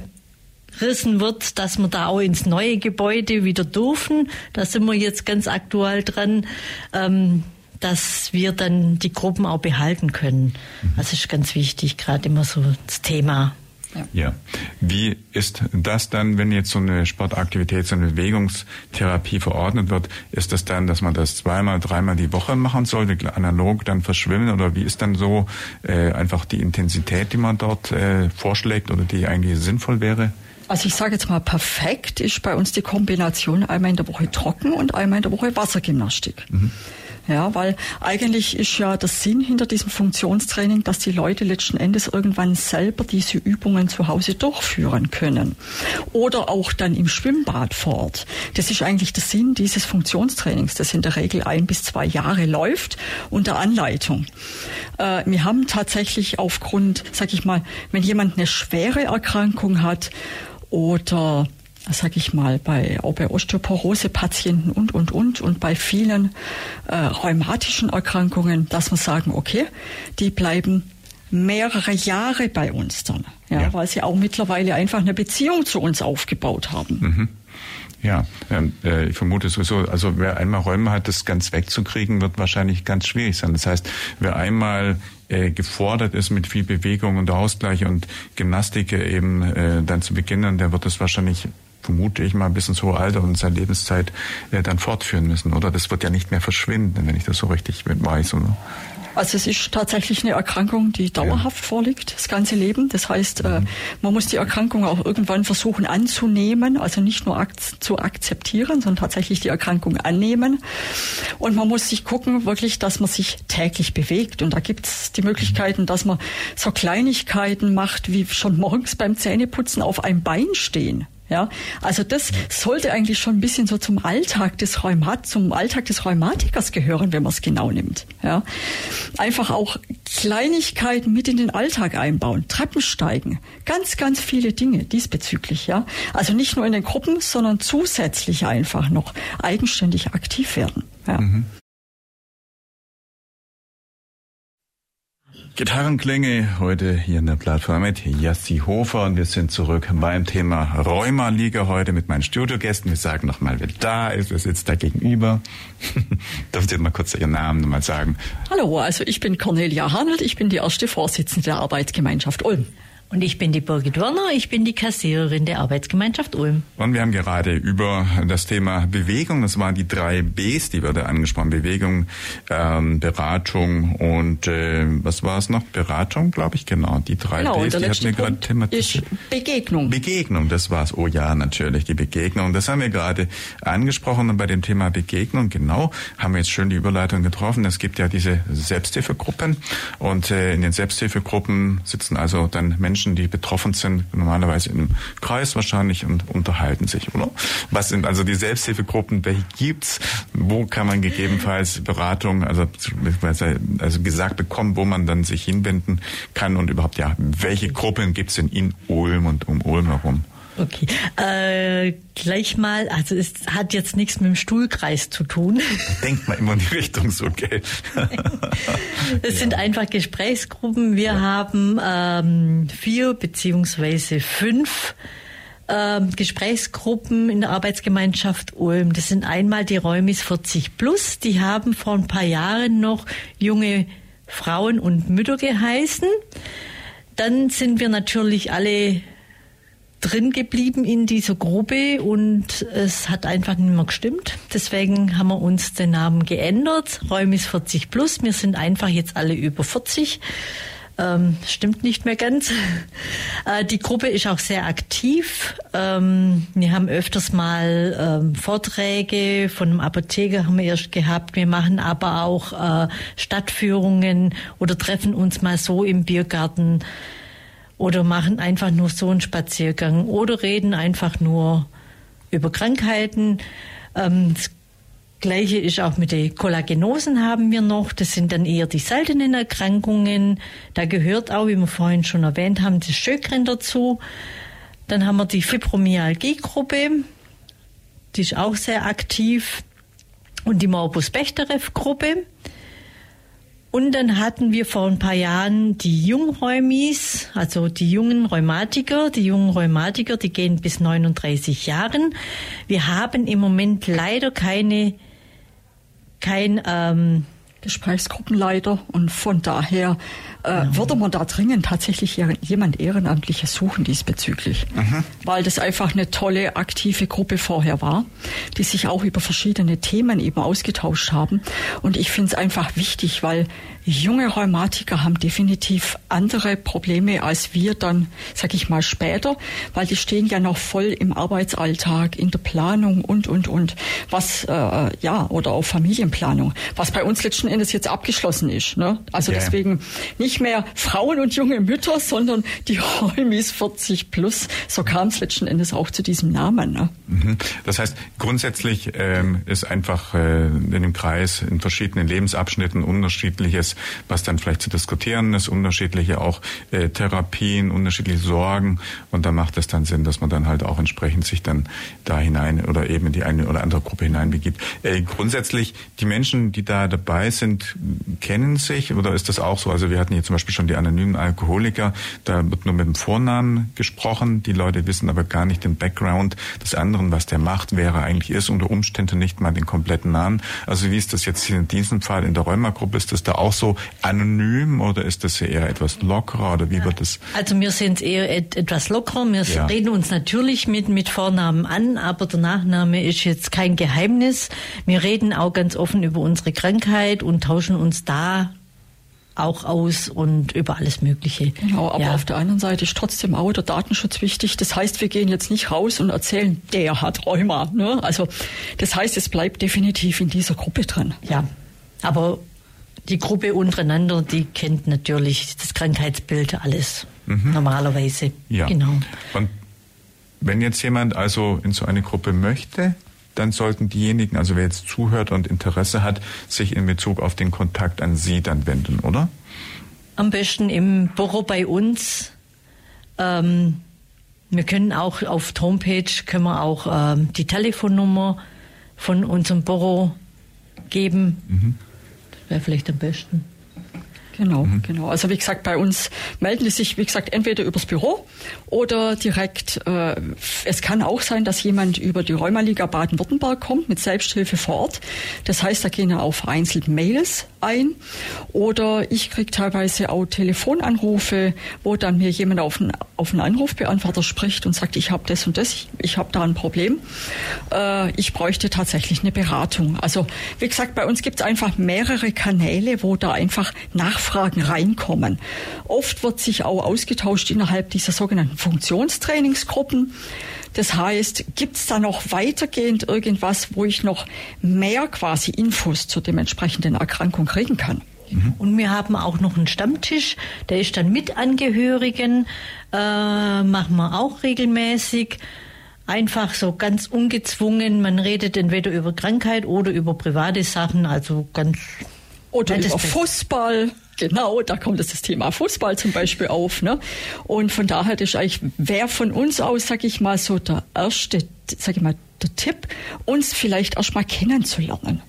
gerissen wird, dass wir da auch ins neue Gebäude wieder dürfen. Da sind wir jetzt ganz aktuell dran. Ähm, dass wir dann die Gruppen auch behalten können. Das ist ganz wichtig, gerade immer so das Thema. Ja. ja. Wie ist das dann, wenn jetzt so eine Sportaktivität, so eine Bewegungstherapie verordnet wird? Ist das dann, dass man das zweimal, dreimal die Woche machen sollte, analog dann verschwimmen? Oder wie ist dann so äh, einfach die Intensität, die man dort äh, vorschlägt oder die eigentlich sinnvoll wäre? Also ich sage jetzt mal, perfekt ist bei uns die Kombination einmal in der Woche Trocken und einmal in der Woche Wassergymnastik. Mhm. Ja, weil eigentlich ist ja der Sinn hinter diesem Funktionstraining, dass die Leute letzten Endes irgendwann selber diese Übungen zu Hause durchführen können. Oder auch dann im Schwimmbad vor Ort. Das ist eigentlich der Sinn dieses Funktionstrainings, das in der Regel ein bis zwei Jahre läuft unter Anleitung. Äh, wir haben tatsächlich aufgrund, sag ich mal, wenn jemand eine schwere Erkrankung hat oder sag ich mal, bei, auch bei Osteoporose-Patienten und, und, und, und bei vielen äh, rheumatischen Erkrankungen, dass wir sagen, okay, die bleiben mehrere Jahre bei uns dann, ja, ja. weil sie auch mittlerweile einfach eine Beziehung zu uns aufgebaut haben. Mhm. Ja, ähm, äh, ich vermute sowieso, also wer einmal Räume hat, das ganz wegzukriegen, wird wahrscheinlich ganz schwierig sein. Das heißt, wer einmal äh, gefordert ist mit viel Bewegung und Ausgleich und Gymnastik eben äh, dann zu beginnen, der wird das wahrscheinlich vermute ich mal, bis ins hohe Alter und seine Lebenszeit äh, dann fortführen müssen, oder? Das wird ja nicht mehr verschwinden, wenn ich das so richtig weiß, oder? Also es ist tatsächlich eine Erkrankung, die dauerhaft ja. vorliegt, das ganze Leben. Das heißt, äh, mhm. man muss die Erkrankung auch irgendwann versuchen anzunehmen, also nicht nur ak zu akzeptieren, sondern tatsächlich die Erkrankung annehmen. Und man muss sich gucken, wirklich, dass man sich täglich bewegt. Und da gibt es die Möglichkeiten, dass man so Kleinigkeiten macht, wie schon morgens beim Zähneputzen auf einem Bein stehen. Ja, also das sollte eigentlich schon ein bisschen so zum Alltag des Rheumat, zum Alltag des Rheumatikers gehören, wenn man es genau nimmt. Ja, einfach auch Kleinigkeiten mit in den Alltag einbauen, Treppensteigen, ganz, ganz viele Dinge diesbezüglich. Ja, also nicht nur in den Gruppen, sondern zusätzlich einfach noch eigenständig aktiv werden. Ja. Mhm. Gitarrenklänge heute hier in der Plattform mit Jassi Hofer und wir sind zurück beim Thema Rheuma-Liga heute mit meinen Studiogästen. Wir sagen nochmal, wer da ist, wer sitzt da gegenüber. (laughs) Dürft ihr mal kurz Ihren Namen nochmal sagen? Hallo, also ich bin Cornelia Hanelt, ich bin die erste Vorsitzende der Arbeitsgemeinschaft Ulm. Und ich bin die Birgit Werner, ich bin die Kassiererin der Arbeitsgemeinschaft Ulm. Und wir haben gerade über das Thema Bewegung, das waren die drei Bs, die wir da angesprochen, Bewegung, ähm, Beratung und äh, was war es noch? Beratung, glaube ich, genau. Die drei genau, Bs, die hatten wir gerade thematisiert. Begegnung. Begegnung, das war's. Oh ja, natürlich, die Begegnung. Das haben wir gerade angesprochen und bei dem Thema Begegnung, genau, haben wir jetzt schön die Überleitung getroffen. Es gibt ja diese Selbsthilfegruppen und äh, in den Selbsthilfegruppen sitzen also dann Menschen, Menschen, die betroffen sind, normalerweise im Kreis wahrscheinlich und unterhalten sich, oder? Was sind also die Selbsthilfegruppen? Welche gibt's? Wo kann man gegebenenfalls Beratung, also, also gesagt bekommen, wo man dann sich hinwenden kann und überhaupt, ja, welche Gruppen gibt's denn in Ulm und um Ulm herum? Okay. Äh, gleich mal, also es hat jetzt nichts mit dem Stuhlkreis zu tun. Denkt man immer in die Richtung so, gell? (laughs) es ja. sind einfach Gesprächsgruppen. Wir ja. haben ähm, vier beziehungsweise fünf ähm, Gesprächsgruppen in der Arbeitsgemeinschaft Ulm. Das sind einmal die Räumis 40 Plus, die haben vor ein paar Jahren noch junge Frauen und Mütter geheißen. Dann sind wir natürlich alle drin geblieben in dieser Gruppe und es hat einfach nicht mehr gestimmt. Deswegen haben wir uns den Namen geändert. Räumis 40 plus. Wir sind einfach jetzt alle über 40. Ähm, stimmt nicht mehr ganz. (laughs) Äh, die Gruppe ist auch sehr aktiv. Ähm, wir haben öfters mal ähm, Vorträge von einem Apotheker haben wir erst gehabt. Wir machen aber auch äh, Stadtführungen oder treffen uns mal so im Biergarten oder machen einfach nur so einen Spaziergang oder reden einfach nur über Krankheiten. Ähm, das Gleiche ist auch mit den Kollagenosen haben wir noch. Das sind dann eher die seltenen Erkrankungen. Da gehört auch, wie wir vorhin schon erwähnt haben, das Schögren dazu. Dann haben wir die Fibromyalgie-Gruppe. Die ist auch sehr aktiv. Und die Morbus Bechterew-Gruppe. Und dann hatten wir vor ein paar Jahren die Jungräumis, also die jungen Rheumatiker. Die jungen Rheumatiker, die gehen bis 39 Jahren. Wir haben im Moment leider keine, kein ähm, Gesprächsgruppenleiter und von daher äh, mhm. würde man da dringend tatsächlich jemand Ehrenamtliches suchen diesbezüglich. Mhm. Weil das einfach eine tolle, aktive Gruppe vorher war, die sich auch über verschiedene Themen eben ausgetauscht haben. Und ich finde es einfach wichtig, weil junge Rheumatiker haben definitiv andere Probleme als wir dann, sag ich mal, später, weil die stehen ja noch voll im Arbeitsalltag, in der Planung und, und, und. Was, äh, ja, oder auch Familienplanung, was bei uns letzten Endes jetzt abgeschlossen ist. Ne? Also yeah. deswegen nicht mehr Frauen und junge Mütter, sondern die Räumis 40 plus. So kam es letzten Endes auch zu diesem Namen. Ne? Mhm. Das heißt, grundsätzlich ähm, ist einfach äh, in dem Kreis in verschiedenen Lebensabschnitten unterschiedliches, was dann vielleicht zu diskutieren ist, unterschiedliche auch äh, Therapien, unterschiedliche Sorgen und da macht es dann Sinn, dass man dann halt auch entsprechend sich dann da hinein oder eben in die eine oder andere Gruppe hineinbegibt. Äh, grundsätzlich, die Menschen, die da dabei sind, kennen sich oder ist das auch so? Also wir hatten jetzt zum Beispiel schon die anonymen Alkoholiker, da wird nur mit dem Vornamen gesprochen. Die Leute wissen aber gar nicht den Background des anderen, was der macht, wer er eigentlich ist, unter Umständen nicht mal den kompletten Namen. Also wie ist das jetzt hier in diesem Fall in der Rheumagruppe? Ist das da auch so anonym oder ist das eher etwas lockerer oder wie wird das? Also wir sind eher et etwas lockerer. Wir ja. reden uns natürlich mit, mit Vornamen an, aber der Nachname ist jetzt kein Geheimnis. Wir reden auch ganz offen über unsere Krankheit und tauschen uns da auch aus und über alles Mögliche. Genau, aber ja. auf der anderen Seite ist trotzdem auch der Datenschutz wichtig. Das heißt, wir gehen jetzt nicht raus und erzählen, der hat Rheuma. Ne? Also das heißt, es bleibt definitiv in dieser Gruppe drin. Ja, aber die Gruppe untereinander, die kennt natürlich das Krankheitsbild alles mhm. normalerweise. Ja. Genau. Und wenn jetzt jemand also in so eine Gruppe möchte, dann sollten diejenigen, also wer jetzt zuhört und Interesse hat, sich in Bezug auf den Kontakt an Sie dann wenden, oder? Am besten im Büro bei uns. Ähm, wir können auch auf der Homepage können wir auch ähm, die Telefonnummer von unserem Büro geben. Mhm. Wäre vielleicht am besten. Genau, mhm. genau. Also wie gesagt, bei uns melden die sich, wie gesagt, entweder übers Büro oder direkt. Äh, es kann auch sein, dass jemand über die Rheumaliga Baden-Württemberg kommt mit Selbsthilfe vor Ort. Das heißt, da gehen auch vereinzelt Mails ein. Oder ich kriege teilweise auch Telefonanrufe, wo dann mir jemand auf einen, auf einen Anrufbeantworter spricht und sagt, ich habe das und das, ich, ich habe da ein Problem. Äh, ich bräuchte tatsächlich eine Beratung. Also wie gesagt, bei uns gibt es einfach mehrere Kanäle, wo da einfach Nachfragen Nachfragen reinkommen. Oft wird sich auch ausgetauscht innerhalb dieser sogenannten Funktionstrainingsgruppen. Das heißt, gibt es da noch weitergehend irgendwas, wo ich noch mehr quasi Infos zu dem entsprechenden Erkrankung kriegen kann? Mhm. Und wir haben auch noch einen Stammtisch, der ist dann mit Angehörigen, äh, machen wir auch regelmäßig. Einfach so ganz ungezwungen. Man redet entweder über Krankheit oder über private Sachen, also ganz. Oder über Fußball. Genau, da kommt das Thema Fußball zum Beispiel auf. Ne? Und von daher ist eigentlich, wer von uns aus, sag ich mal, so der erste, sag ich mal, der Tipp, uns vielleicht erstmal kennenzulernen,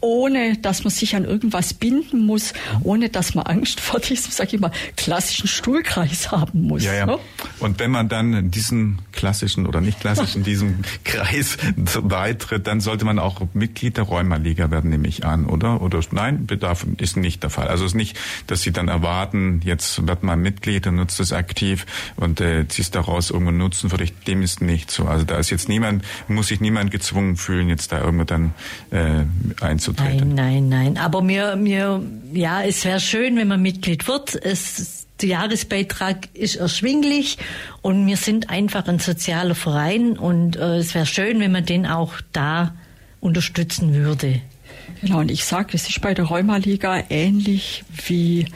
ohne dass man sich an irgendwas binden muss, ohne dass man Angst vor diesem, sag ich mal, klassischen Stuhlkreis haben muss. Ja, ja. Ne? Und wenn man dann diesen klassischen oder nicht klassischen, (laughs) diesem Kreis beitritt, dann sollte man auch Mitglied der Rheumaliga werden, nehme ich an, oder? Oder nein, Bedarf ist nicht der Fall. Also es ist nicht, dass Sie dann erwarten, jetzt wird man Mitglied und nutzt es aktiv und äh, ziehst daraus irgendwo Nutzen für dich. Dem ist nicht so. Also da ist jetzt niemand, muss sich niemand gezwungen fühlen, jetzt da irgendwo dann äh, einzutreten. Nein, nein, nein. Aber mir, mir, ja, es wäre schön, wenn man Mitglied wird. Es, der Jahresbeitrag ist erschwinglich und wir sind einfach ein sozialer Verein und äh, es wäre schön, wenn man den auch da unterstützen würde. Genau, und ich sage, es ist bei der Rheumaliga ähnlich wie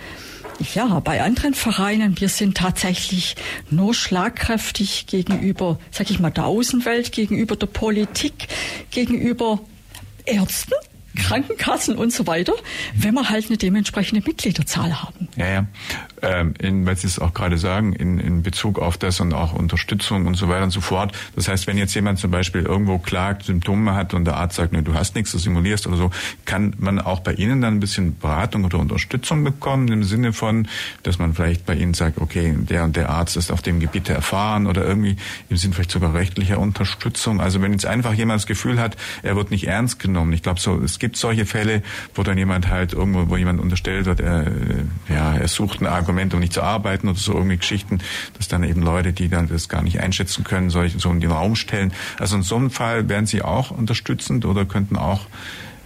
ja, bei anderen Vereinen, wir sind tatsächlich nur schlagkräftig gegenüber, sag ich mal, der Außenwelt, gegenüber der Politik, gegenüber Ärzten, Krankenkassen und so weiter, wenn wir halt eine dementsprechende Mitgliederzahl haben. Ja, ja. Ähm, in, weil Sie es auch gerade sagen, in, in Bezug auf das und auch Unterstützung und so weiter und so fort. Das heißt, wenn jetzt jemand zum Beispiel irgendwo klagt, Symptome hat und der Arzt sagt, nee, du hast nichts, du simulierst oder so, kann man auch bei Ihnen dann ein bisschen Beratung oder Unterstützung bekommen im Sinne von, dass man vielleicht bei Ihnen sagt, okay, der und der Arzt ist auf dem Gebiet erfahren oder irgendwie im Sinne vielleicht sogar rechtlicher Unterstützung. Also wenn jetzt einfach jemand das Gefühl hat, er wird nicht ernst genommen. Ich glaube so, es gibt solche Fälle, wo dann jemand halt irgendwo, wo jemand unterstellt wird, er, ja, er sucht ein Argument, um nicht zu arbeiten oder so irgendwie Geschichten, dass dann eben Leute, die dann das gar nicht einschätzen können, solche so in den Raum stellen. Also in so einem Fall wären Sie auch unterstützend oder könnten auch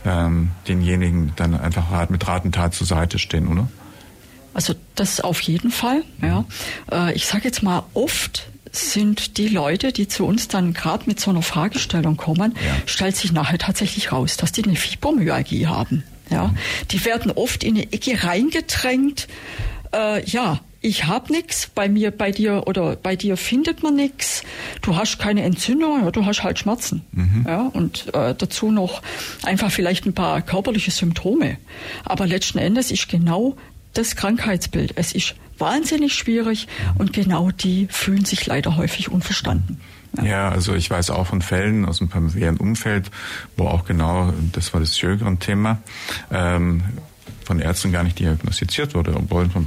ähm, denjenigen dann einfach mit Rat und Tat zur Seite stehen, oder? Also das auf jeden Fall. Ja. Äh, ich sage jetzt mal oft sind die Leute, die zu uns dann gerade mit so einer Fragestellung kommen, ja. stellt sich nachher tatsächlich raus, dass die eine Fibromyalgie haben. Ja, die werden oft in eine Ecke reingedrängt. Äh, ja, ich habe nichts, bei mir, bei dir oder bei dir findet man nichts. Du hast keine Entzündung, ja, du hast halt Schmerzen. Mhm. Ja, und äh, dazu noch einfach vielleicht ein paar körperliche Symptome. Aber letzten Endes ist genau das Krankheitsbild. Es ist wahnsinnig schwierig und genau die fühlen sich leider häufig unverstanden. Ja. ja, also ich weiß auch von Fällen aus dem familiären Umfeld, wo auch genau, das war das Sjögren-Thema, ähm, von Ärzten gar nicht diagnostiziert wurde, obwohl von,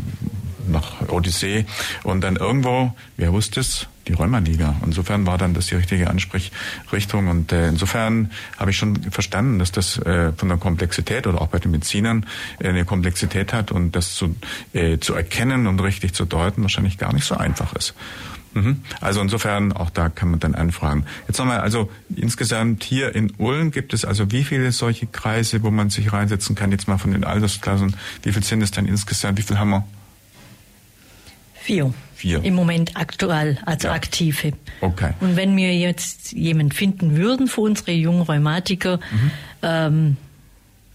nach Odyssee. Und dann irgendwo, wer wusste es? Die Rheumaliga. Insofern war dann das die richtige Ansprechrichtung. Und äh, insofern habe ich schon verstanden, dass das äh, von der Komplexität oder auch bei den Medizinern äh, eine Komplexität hat und das zu, äh, zu erkennen und richtig zu deuten wahrscheinlich gar nicht so einfach ist. Mhm. Also insofern auch da kann man dann anfragen. Jetzt nochmal, also insgesamt hier in Ulm gibt es also wie viele solche Kreise, wo man sich reinsetzen kann, jetzt mal von den Altersklassen, wie viel sind es dann insgesamt, wie viel haben wir? Vier. Vier. Im Moment aktuell, also Ja. aktive. Okay. Und wenn wir jetzt jemanden finden würden für unsere jungen Rheumatiker, Mhm. ähm,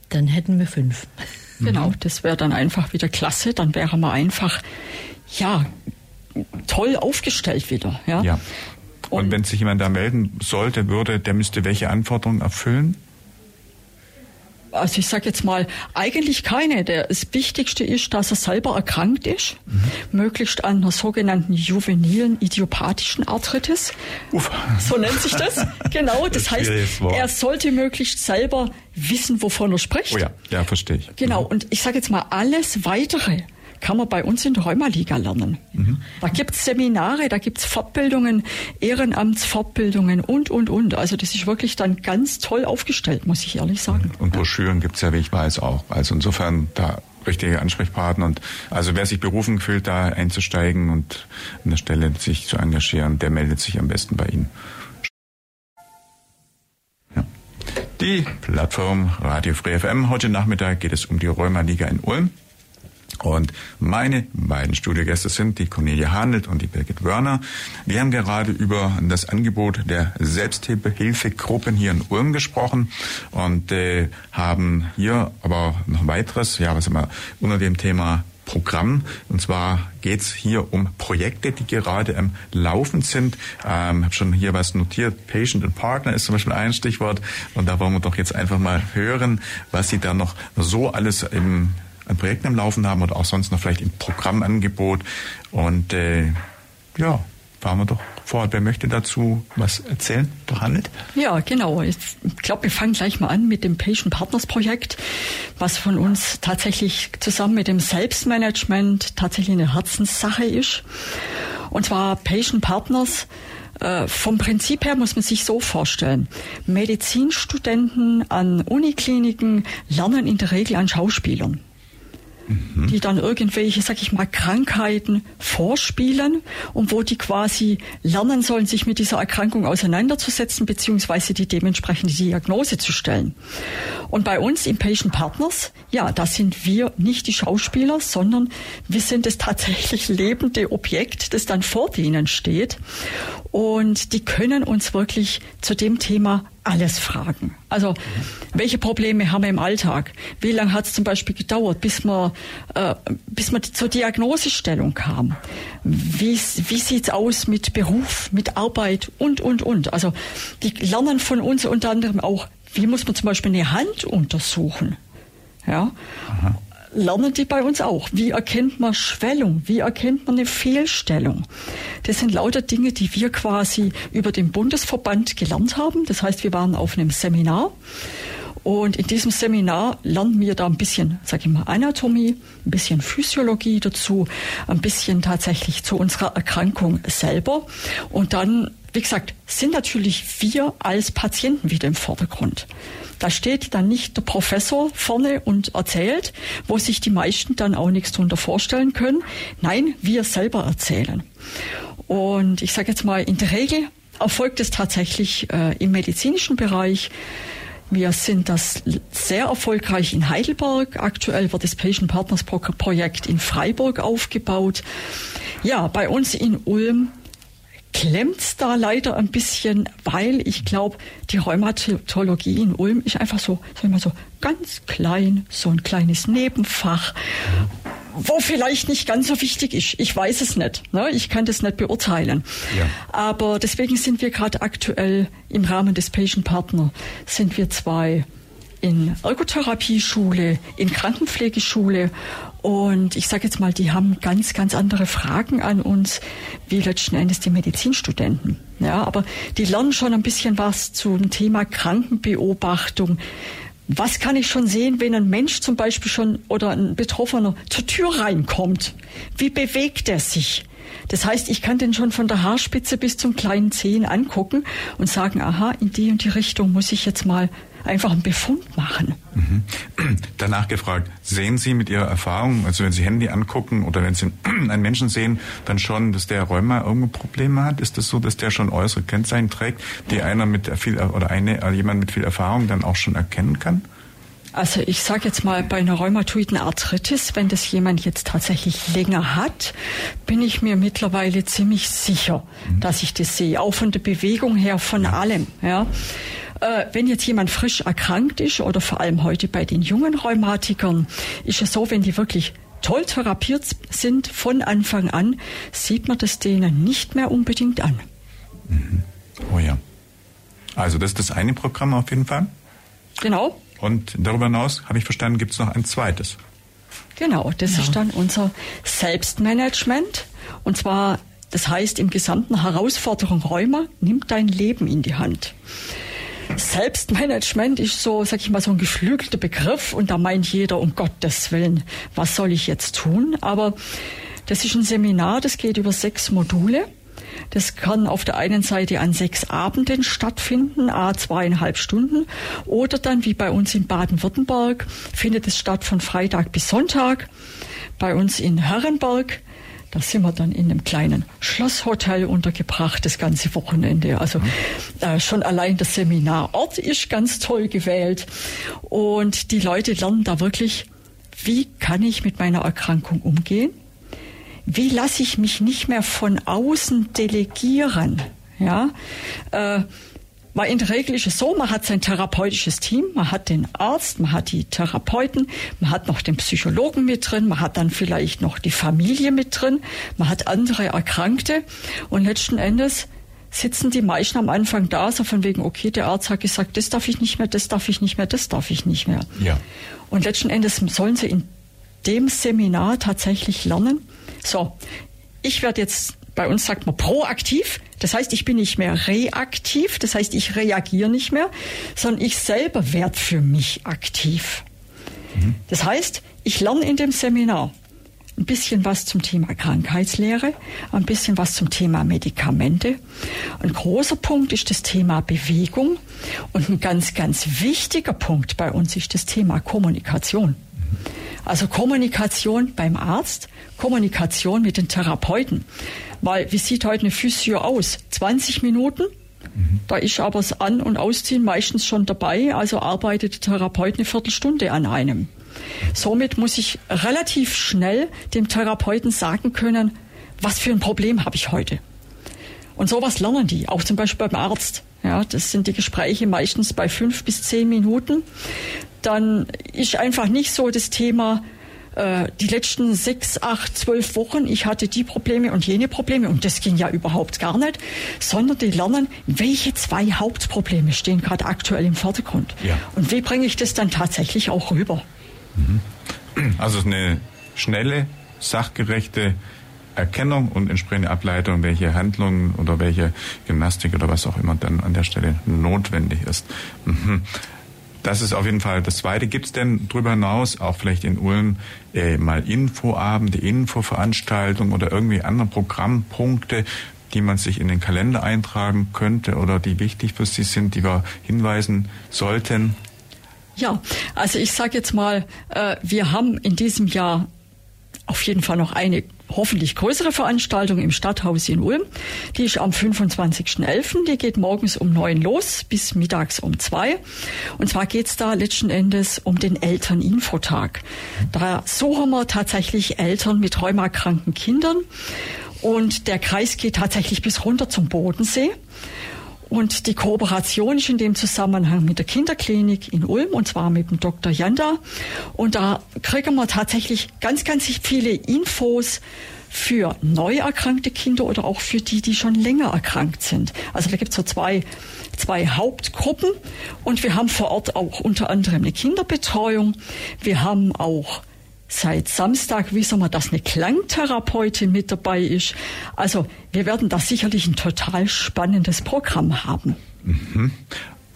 dann hätten wir fünf. Genau, das wäre dann einfach wieder klasse. Dann wäre man einfach, ja, toll aufgestellt wieder. Ja. Ja. Und Und- wenn sich jemand da melden sollte, würde, der müsste welche Anforderungen erfüllen? Also ich sage jetzt mal, eigentlich keine. Der, das Wichtigste ist, dass er selber erkrankt ist, möglichst an einer sogenannten juvenilen idiopathischen Arthritis. Uff. So nennt sich das. Genau, (laughs) das heißt, Schwieriges Wort. er sollte möglichst selber wissen, wovon er spricht. Oh ja, ja, verstehe ich. Genau, und ich sage jetzt mal, alles Weitere kann man bei uns in der Rheumaliga lernen. Da gibt's Seminare, da gibt's Fortbildungen, Ehrenamtsfortbildungen und, und, und. Also das ist wirklich dann ganz toll aufgestellt, muss ich ehrlich sagen. Und Broschüren gibt's ja, wie ich weiß, auch. Also insofern da richtige Ansprechpartner und also wer sich berufen fühlt, da einzusteigen und an der Stelle sich zu engagieren, der meldet sich am besten bei Ihnen. Ja. Die Plattform Radio Free FM. Heute Nachmittag geht es um die Rheumaliga in Ulm. Und meine beiden Studiogäste sind die Cornelia Handelt und die Birgit Wörner. Wir haben gerade über das Angebot der Selbsthilfegruppen hier in Ulm gesprochen und äh, haben hier aber noch weiteres, ja, was immer unter dem Thema Programm. Und zwar geht's hier um Projekte, die gerade am Laufen sind. Ähm, habe schon hier was notiert. Patient and Partner ist zum Beispiel ein Stichwort. Und da wollen wir doch jetzt einfach mal hören, was Sie da noch so alles im an Projekten am Laufen haben oder auch sonst noch vielleicht im Programmangebot. Und äh, ja, fahren wir doch vor Ort. Wer möchte dazu was erzählen? Behandelt? Ja, genau. Ich glaube, wir fangen gleich mal an mit dem Patient Partners Projekt, was von uns tatsächlich zusammen mit dem Selbstmanagement tatsächlich eine Herzenssache ist. Und zwar Patient Partners äh, vom Prinzip her muss man sich so vorstellen. Medizinstudenten an Unikliniken lernen in der Regel an Schauspielern mhm. die dann irgendwelche, sag ich mal, Krankheiten vorspielen und wo die quasi lernen sollen, sich mit dieser Erkrankung auseinanderzusetzen, beziehungsweise die dementsprechende Diagnose zu stellen. Und bei uns im Patient Partners, ja, da sind wir nicht die Schauspieler, sondern wir sind das tatsächlich lebende Objekt, das dann vor denen steht. Und die können uns wirklich zu dem Thema alles fragen. Also welche Probleme haben wir im Alltag? Wie lange hat es zum Beispiel gedauert, bis man, äh, bis man zur Diagnosestellung kam? Wie, wie sieht's aus mit Beruf, mit Arbeit und, und, und? Also die lernen von uns unter anderem auch, wie muss man zum Beispiel eine Hand untersuchen? Ja. Aha lernen die bei uns auch. Wie erkennt man Schwellung? Wie erkennt man eine Fehlstellung? Das sind lauter Dinge, die wir quasi über den Bundesverband gelernt haben. Das heißt, wir waren auf einem Seminar. Und in diesem Seminar lernen wir da ein bisschen, sag ich mal, Anatomie, ein bisschen Physiologie dazu, ein bisschen tatsächlich zu unserer Erkrankung selber. Und dann, wie gesagt, sind natürlich wir als Patienten wieder im Vordergrund. Da steht dann nicht der Professor vorne und erzählt, wo sich die meisten dann auch nichts darunter vorstellen können. Nein, wir selber erzählen. Und ich sage jetzt mal, in der Regel erfolgt es tatsächlich äh, im medizinischen Bereich. Wir sind das sehr erfolgreich in Heidelberg. Aktuell wird das Patient Partners Projekt in Freiburg aufgebaut. Ja, bei uns in Ulm klemmt's da leider ein bisschen, weil ich glaube, die Rheumatologie in Ulm ist einfach so, sagen wir mal so ganz klein, so ein kleines Nebenfach, wo vielleicht nicht ganz so wichtig ist. Ich weiß es nicht. Ne? Ich kann das nicht beurteilen. Ja. Aber deswegen sind wir gerade aktuell im Rahmen des Patient Partner sind wir zwei in Ergotherapieschule, in Krankenpflegeschule und ich sage jetzt mal, die haben ganz, ganz andere Fragen an uns, wie letzten Endes die Medizinstudenten. Ja, aber die lernen schon ein bisschen was zum Thema Krankenbeobachtung. Was kann ich schon sehen, wenn ein Mensch zum Beispiel schon oder ein Betroffener zur Tür reinkommt? Wie bewegt er sich? Das heißt, ich kann den schon von der Haarspitze bis zum kleinen Zehen angucken und sagen, aha, in die und die Richtung muss ich jetzt mal einfach einen Befund machen. Mhm. (clears throat) Danach gefragt, sehen Sie mit Ihrer Erfahrung, also wenn Sie Handy angucken oder wenn Sie (clears throat) einen Menschen sehen, dann schon, dass der Rheuma irgendwo Probleme hat? Ist das so, dass der schon äußere Kennzeichen trägt, die einer mit viel oder eine, also jemand mit viel Erfahrung dann auch schon erkennen kann? Also ich sage jetzt mal, bei einer rheumatoiden Arthritis, wenn das jemand jetzt tatsächlich länger hat, bin ich mir mittlerweile ziemlich sicher, mhm. dass ich das sehe. Auch von der Bewegung her, von ja. allem. Ja. Äh, wenn jetzt jemand frisch erkrankt ist oder vor allem heute bei den jungen Rheumatikern, ist es so, wenn die wirklich toll therapiert sind von Anfang an, sieht man das denen nicht mehr unbedingt an. Mhm. Oh ja. Also das ist das eine Programm auf jeden Fall. Genau. Und darüber hinaus, habe ich verstanden, gibt es noch ein zweites. Genau, das ja. ist dann unser Selbstmanagement. Und zwar, das heißt im gesamten Herausforderung Rheuma, nimmt dein Leben in die Hand. Selbstmanagement ist so, sag ich mal, so ein geflügelter Begriff und da meint jeder, um Gottes Willen, was soll ich jetzt tun? Aber das ist ein Seminar, das geht über sechs Module. Das kann auf der einen Seite an sechs Abenden stattfinden, a zweieinhalb Stunden, oder dann wie bei uns in Baden-Württemberg findet es statt von Freitag bis Sonntag. Bei uns in Herrenberg da sind wir dann in einem kleinen Schlosshotel untergebracht, das ganze Wochenende. Also mhm. äh, schon allein das Seminarort ist ganz toll gewählt. Und die Leute lernen da wirklich, wie kann ich mit meiner Erkrankung umgehen? Wie lasse ich mich nicht mehr von außen delegieren? Ja, äh, Regel ist es so, man hat sein therapeutisches Team, man hat den Arzt, man hat die Therapeuten, man hat noch den Psychologen mit drin, man hat dann vielleicht noch die Familie mit drin, man hat andere Erkrankte und letzten Endes sitzen die meisten am Anfang da, so von wegen, okay, der Arzt hat gesagt, das darf ich nicht mehr, das darf ich nicht mehr, das darf ich nicht mehr. Ja. Und letzten Endes sollen sie in dem Seminar tatsächlich lernen, so, ich werde jetzt bei uns sagt man proaktiv. Das heißt, ich bin nicht mehr reaktiv. Das heißt, ich reagiere nicht mehr, sondern ich selber werde für mich aktiv. Mhm. Das heißt, ich lerne in dem Seminar ein bisschen was zum Thema Krankheitslehre, ein bisschen was zum Thema Medikamente. Ein großer Punkt ist das Thema Bewegung und ein ganz, ganz wichtiger Punkt bei uns ist das Thema Kommunikation. Also Kommunikation beim Arzt, Kommunikation mit den Therapeuten. Weil wie sieht heute eine Physio aus? 20 Minuten? Mhm. Da ist aber das An- und Ausziehen meistens schon dabei, also arbeitet der Therapeut eine Viertelstunde an einem. Somit muss ich relativ schnell dem Therapeuten sagen können, was für ein Problem habe ich heute. Und sowas lernen die, auch zum Beispiel beim Arzt. Ja, das sind die Gespräche meistens bei fünf bis zehn Minuten. Dann ist einfach nicht so das Thema, äh, die letzten sechs, acht, zwölf Wochen, ich hatte die Probleme und jene Probleme und das ging ja überhaupt gar nicht, sondern die lernen, welche zwei Hauptprobleme stehen gerade aktuell im Vordergrund. Ja. Und wie bringe ich das dann tatsächlich auch rüber? Also eine schnelle, sachgerechte Erkennung und entsprechende Ableitung, welche Handlungen oder welche Gymnastik oder was auch immer dann an der Stelle notwendig ist. Mhm. Das ist auf jeden Fall das Zweite. Gibt es denn darüber hinaus auch vielleicht in Ulm äh, mal Infoabende, Infoveranstaltungen oder irgendwie andere Programmpunkte, die man sich in den Kalender eintragen könnte oder die wichtig für Sie sind, die wir hinweisen sollten? Ja, also ich sage jetzt mal, äh, wir haben in diesem Jahr auf jeden Fall noch eine hoffentlich größere Veranstaltung im Stadthaus in Ulm. Die ist am 25.11. Die geht morgens um neun los bis mittags um zwei. Und zwar geht's da letzten Endes um den Elterninfotag. Da suchen wir tatsächlich Eltern mit rheumakranken Kindern. Und der Kreis geht tatsächlich bis runter zum Bodensee. Und die Kooperation ist in dem Zusammenhang mit der Kinderklinik in Ulm und zwar mit dem Dr. Janda. Und da kriegen wir tatsächlich ganz, ganz viele Infos für neu erkrankte Kinder oder auch für die, die schon länger erkrankt sind. Also da gibt es so zwei, zwei Hauptgruppen und wir haben vor Ort auch unter anderem eine Kinderbetreuung. Wir haben auch Seit Samstag wissen wir, dass eine Klangtherapeutin mit dabei ist. Also wir werden da sicherlich ein total spannendes Programm haben. Mhm.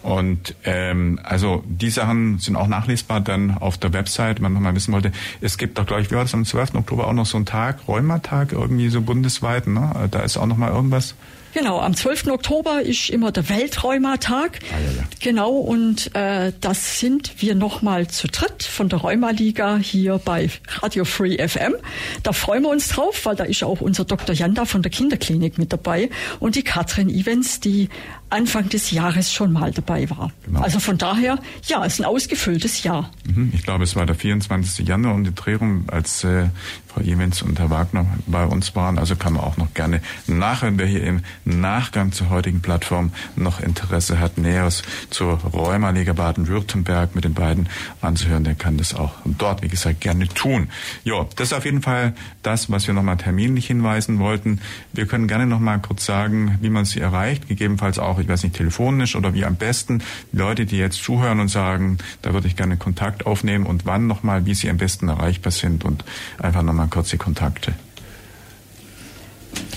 Und ähm, also die Sachen sind auch nachlesbar dann auf der Website, wenn man nochmal wissen wollte. Es gibt doch, glaube ich, wie war das am 12. Oktober auch noch so einen Tag, Rheumatag irgendwie so bundesweit, ne? Da ist auch nochmal irgendwas. Genau, am 12. Oktober ist immer der Weltrheumatag. Ah, ja, ja. Genau, und äh, das sind wir nochmal zu dritt von der Rheumaliga hier bei Radio Free FM. Da freuen wir uns drauf, weil da ist auch unser Dr. Janda von der Kinderklinik mit dabei und die Katrin Evans, die Anfang des Jahres schon mal dabei war. Genau. Also von daher, ja, es ist ein ausgefülltes Jahr. Mhm, ich glaube, es war der 24. Januar um die Drehung, als äh, Frau Evans und Herr Wagner bei uns waren. Also kann man auch noch gerne nachhören, wer hier im Nachgang zur heutigen Plattform noch Interesse hat, Näheres zur Rheumaliga Baden-Württemberg mit den beiden anzuhören, der kann das auch dort, wie gesagt, gerne tun. Ja, das ist auf jeden Fall das, was wir nochmal terminlich hinweisen wollten. Wir können gerne nochmal kurz sagen, wie man sie erreicht, gegebenenfalls auch, ich weiß nicht, telefonisch oder wie am besten. Die Leute, die jetzt zuhören und sagen, da würde ich gerne Kontakt aufnehmen und wann nochmal, wie sie am besten erreichbar sind und einfach nochmal kurze Kontakte.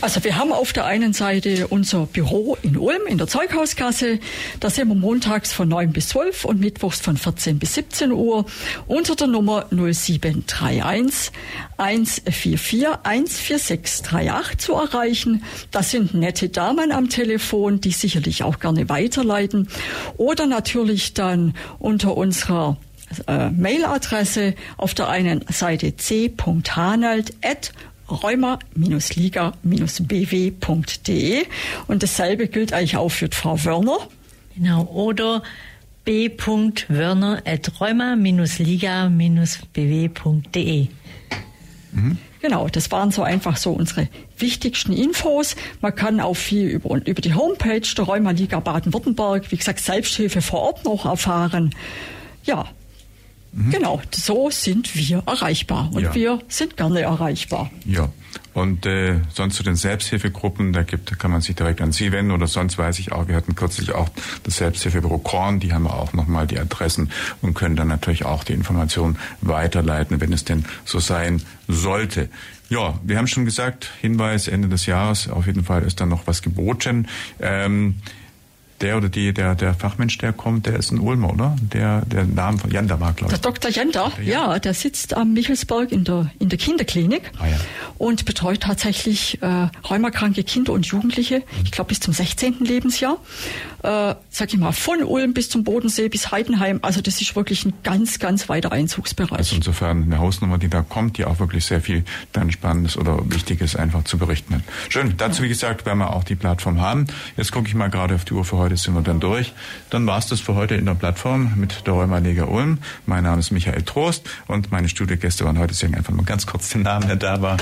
Also wir haben auf der einen Seite unser Büro in Ulm in der Zeughausgasse. Da sind wir montags von 9 bis 12 und mittwochs von 14 bis 17 Uhr unter der Nummer 0731 144 14638 zu erreichen. Das sind nette Damen am Telefon, die sicherlich auch gerne weiterleiten. Oder natürlich dann unter unserer äh, Mailadresse auf der einen Seite c.hanald@ rheuma-liga-bw.de. Und dasselbe gilt eigentlich auch für Frau Wörner. Genau, oder b.wörner.rheuma-liga-bw.de. Mhm. Genau, das waren so einfach so unsere wichtigsten Infos. Man kann auch viel über, über die Homepage der Rheuma-Liga Baden-Württemberg, wie gesagt, Selbsthilfe vor Ort noch erfahren. Ja, Mhm. Genau, so sind wir erreichbar und ja. wir sind gerne erreichbar. Ja. Und äh, sonst zu den Selbsthilfegruppen, da gibt, kann man sich direkt an Sie wenden oder sonst weiß ich auch, wir hatten kürzlich auch das Selbsthilfebüro Korn, die haben auch nochmal die Adressen und können dann natürlich auch die Informationen weiterleiten, wenn es denn so sein sollte. Ja, wir haben schon gesagt, Hinweis Ende des Jahres, auf jeden Fall ist da noch was geboten. Ähm, der oder die, der, der Fachmensch, der kommt, der ist ein Ulmer, oder? Der, der Name von Janda war, glaube ich. Der Dr. Janda, ja, der sitzt am Michelsberg in der, in der Kinderklinik ah, ja. und betreut tatsächlich äh, rheumakranke Kinder und Jugendliche, ich glaube bis zum 16. Lebensjahr. Äh, sag ich mal, von Ulm bis zum Bodensee, bis Heidenheim. Also das ist wirklich ein ganz, ganz weiter Einzugsbereich. Also insofern eine Hausnummer, die da kommt, die auch wirklich sehr viel dann Spannendes oder Wichtiges einfach zu berichten hat. Schön, dazu wie gesagt werden wir auch die Plattform haben. Jetzt gucke ich mal gerade auf die Uhr für heute, sind wir dann durch. Dann war es das für heute in der Plattform mit der Rheumaliga Ulm. Mein Name ist Michael Trost und meine Studiogäste waren heute, deswegen einfach mal ganz kurz den Namen, der da war.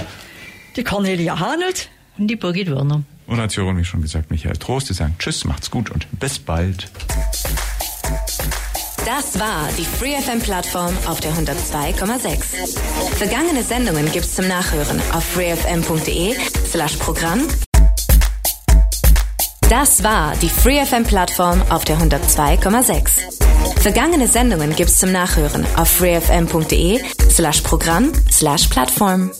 Die Cornelia Hanelt und die Birgit Werner. Und als Jürgen, wie schon gesagt, Michael Trost, die sagen Tschüss, macht's gut und bis bald. Das war die FreeFM-Plattform auf der 102,6. Vergangene Sendungen gibt's zum Nachhören auf freefm.de slash Programm. Das war die FreeFM-Plattform auf der 102,6. Vergangene Sendungen gibt's zum Nachhören auf freefm.de slash Programm slash Plattform.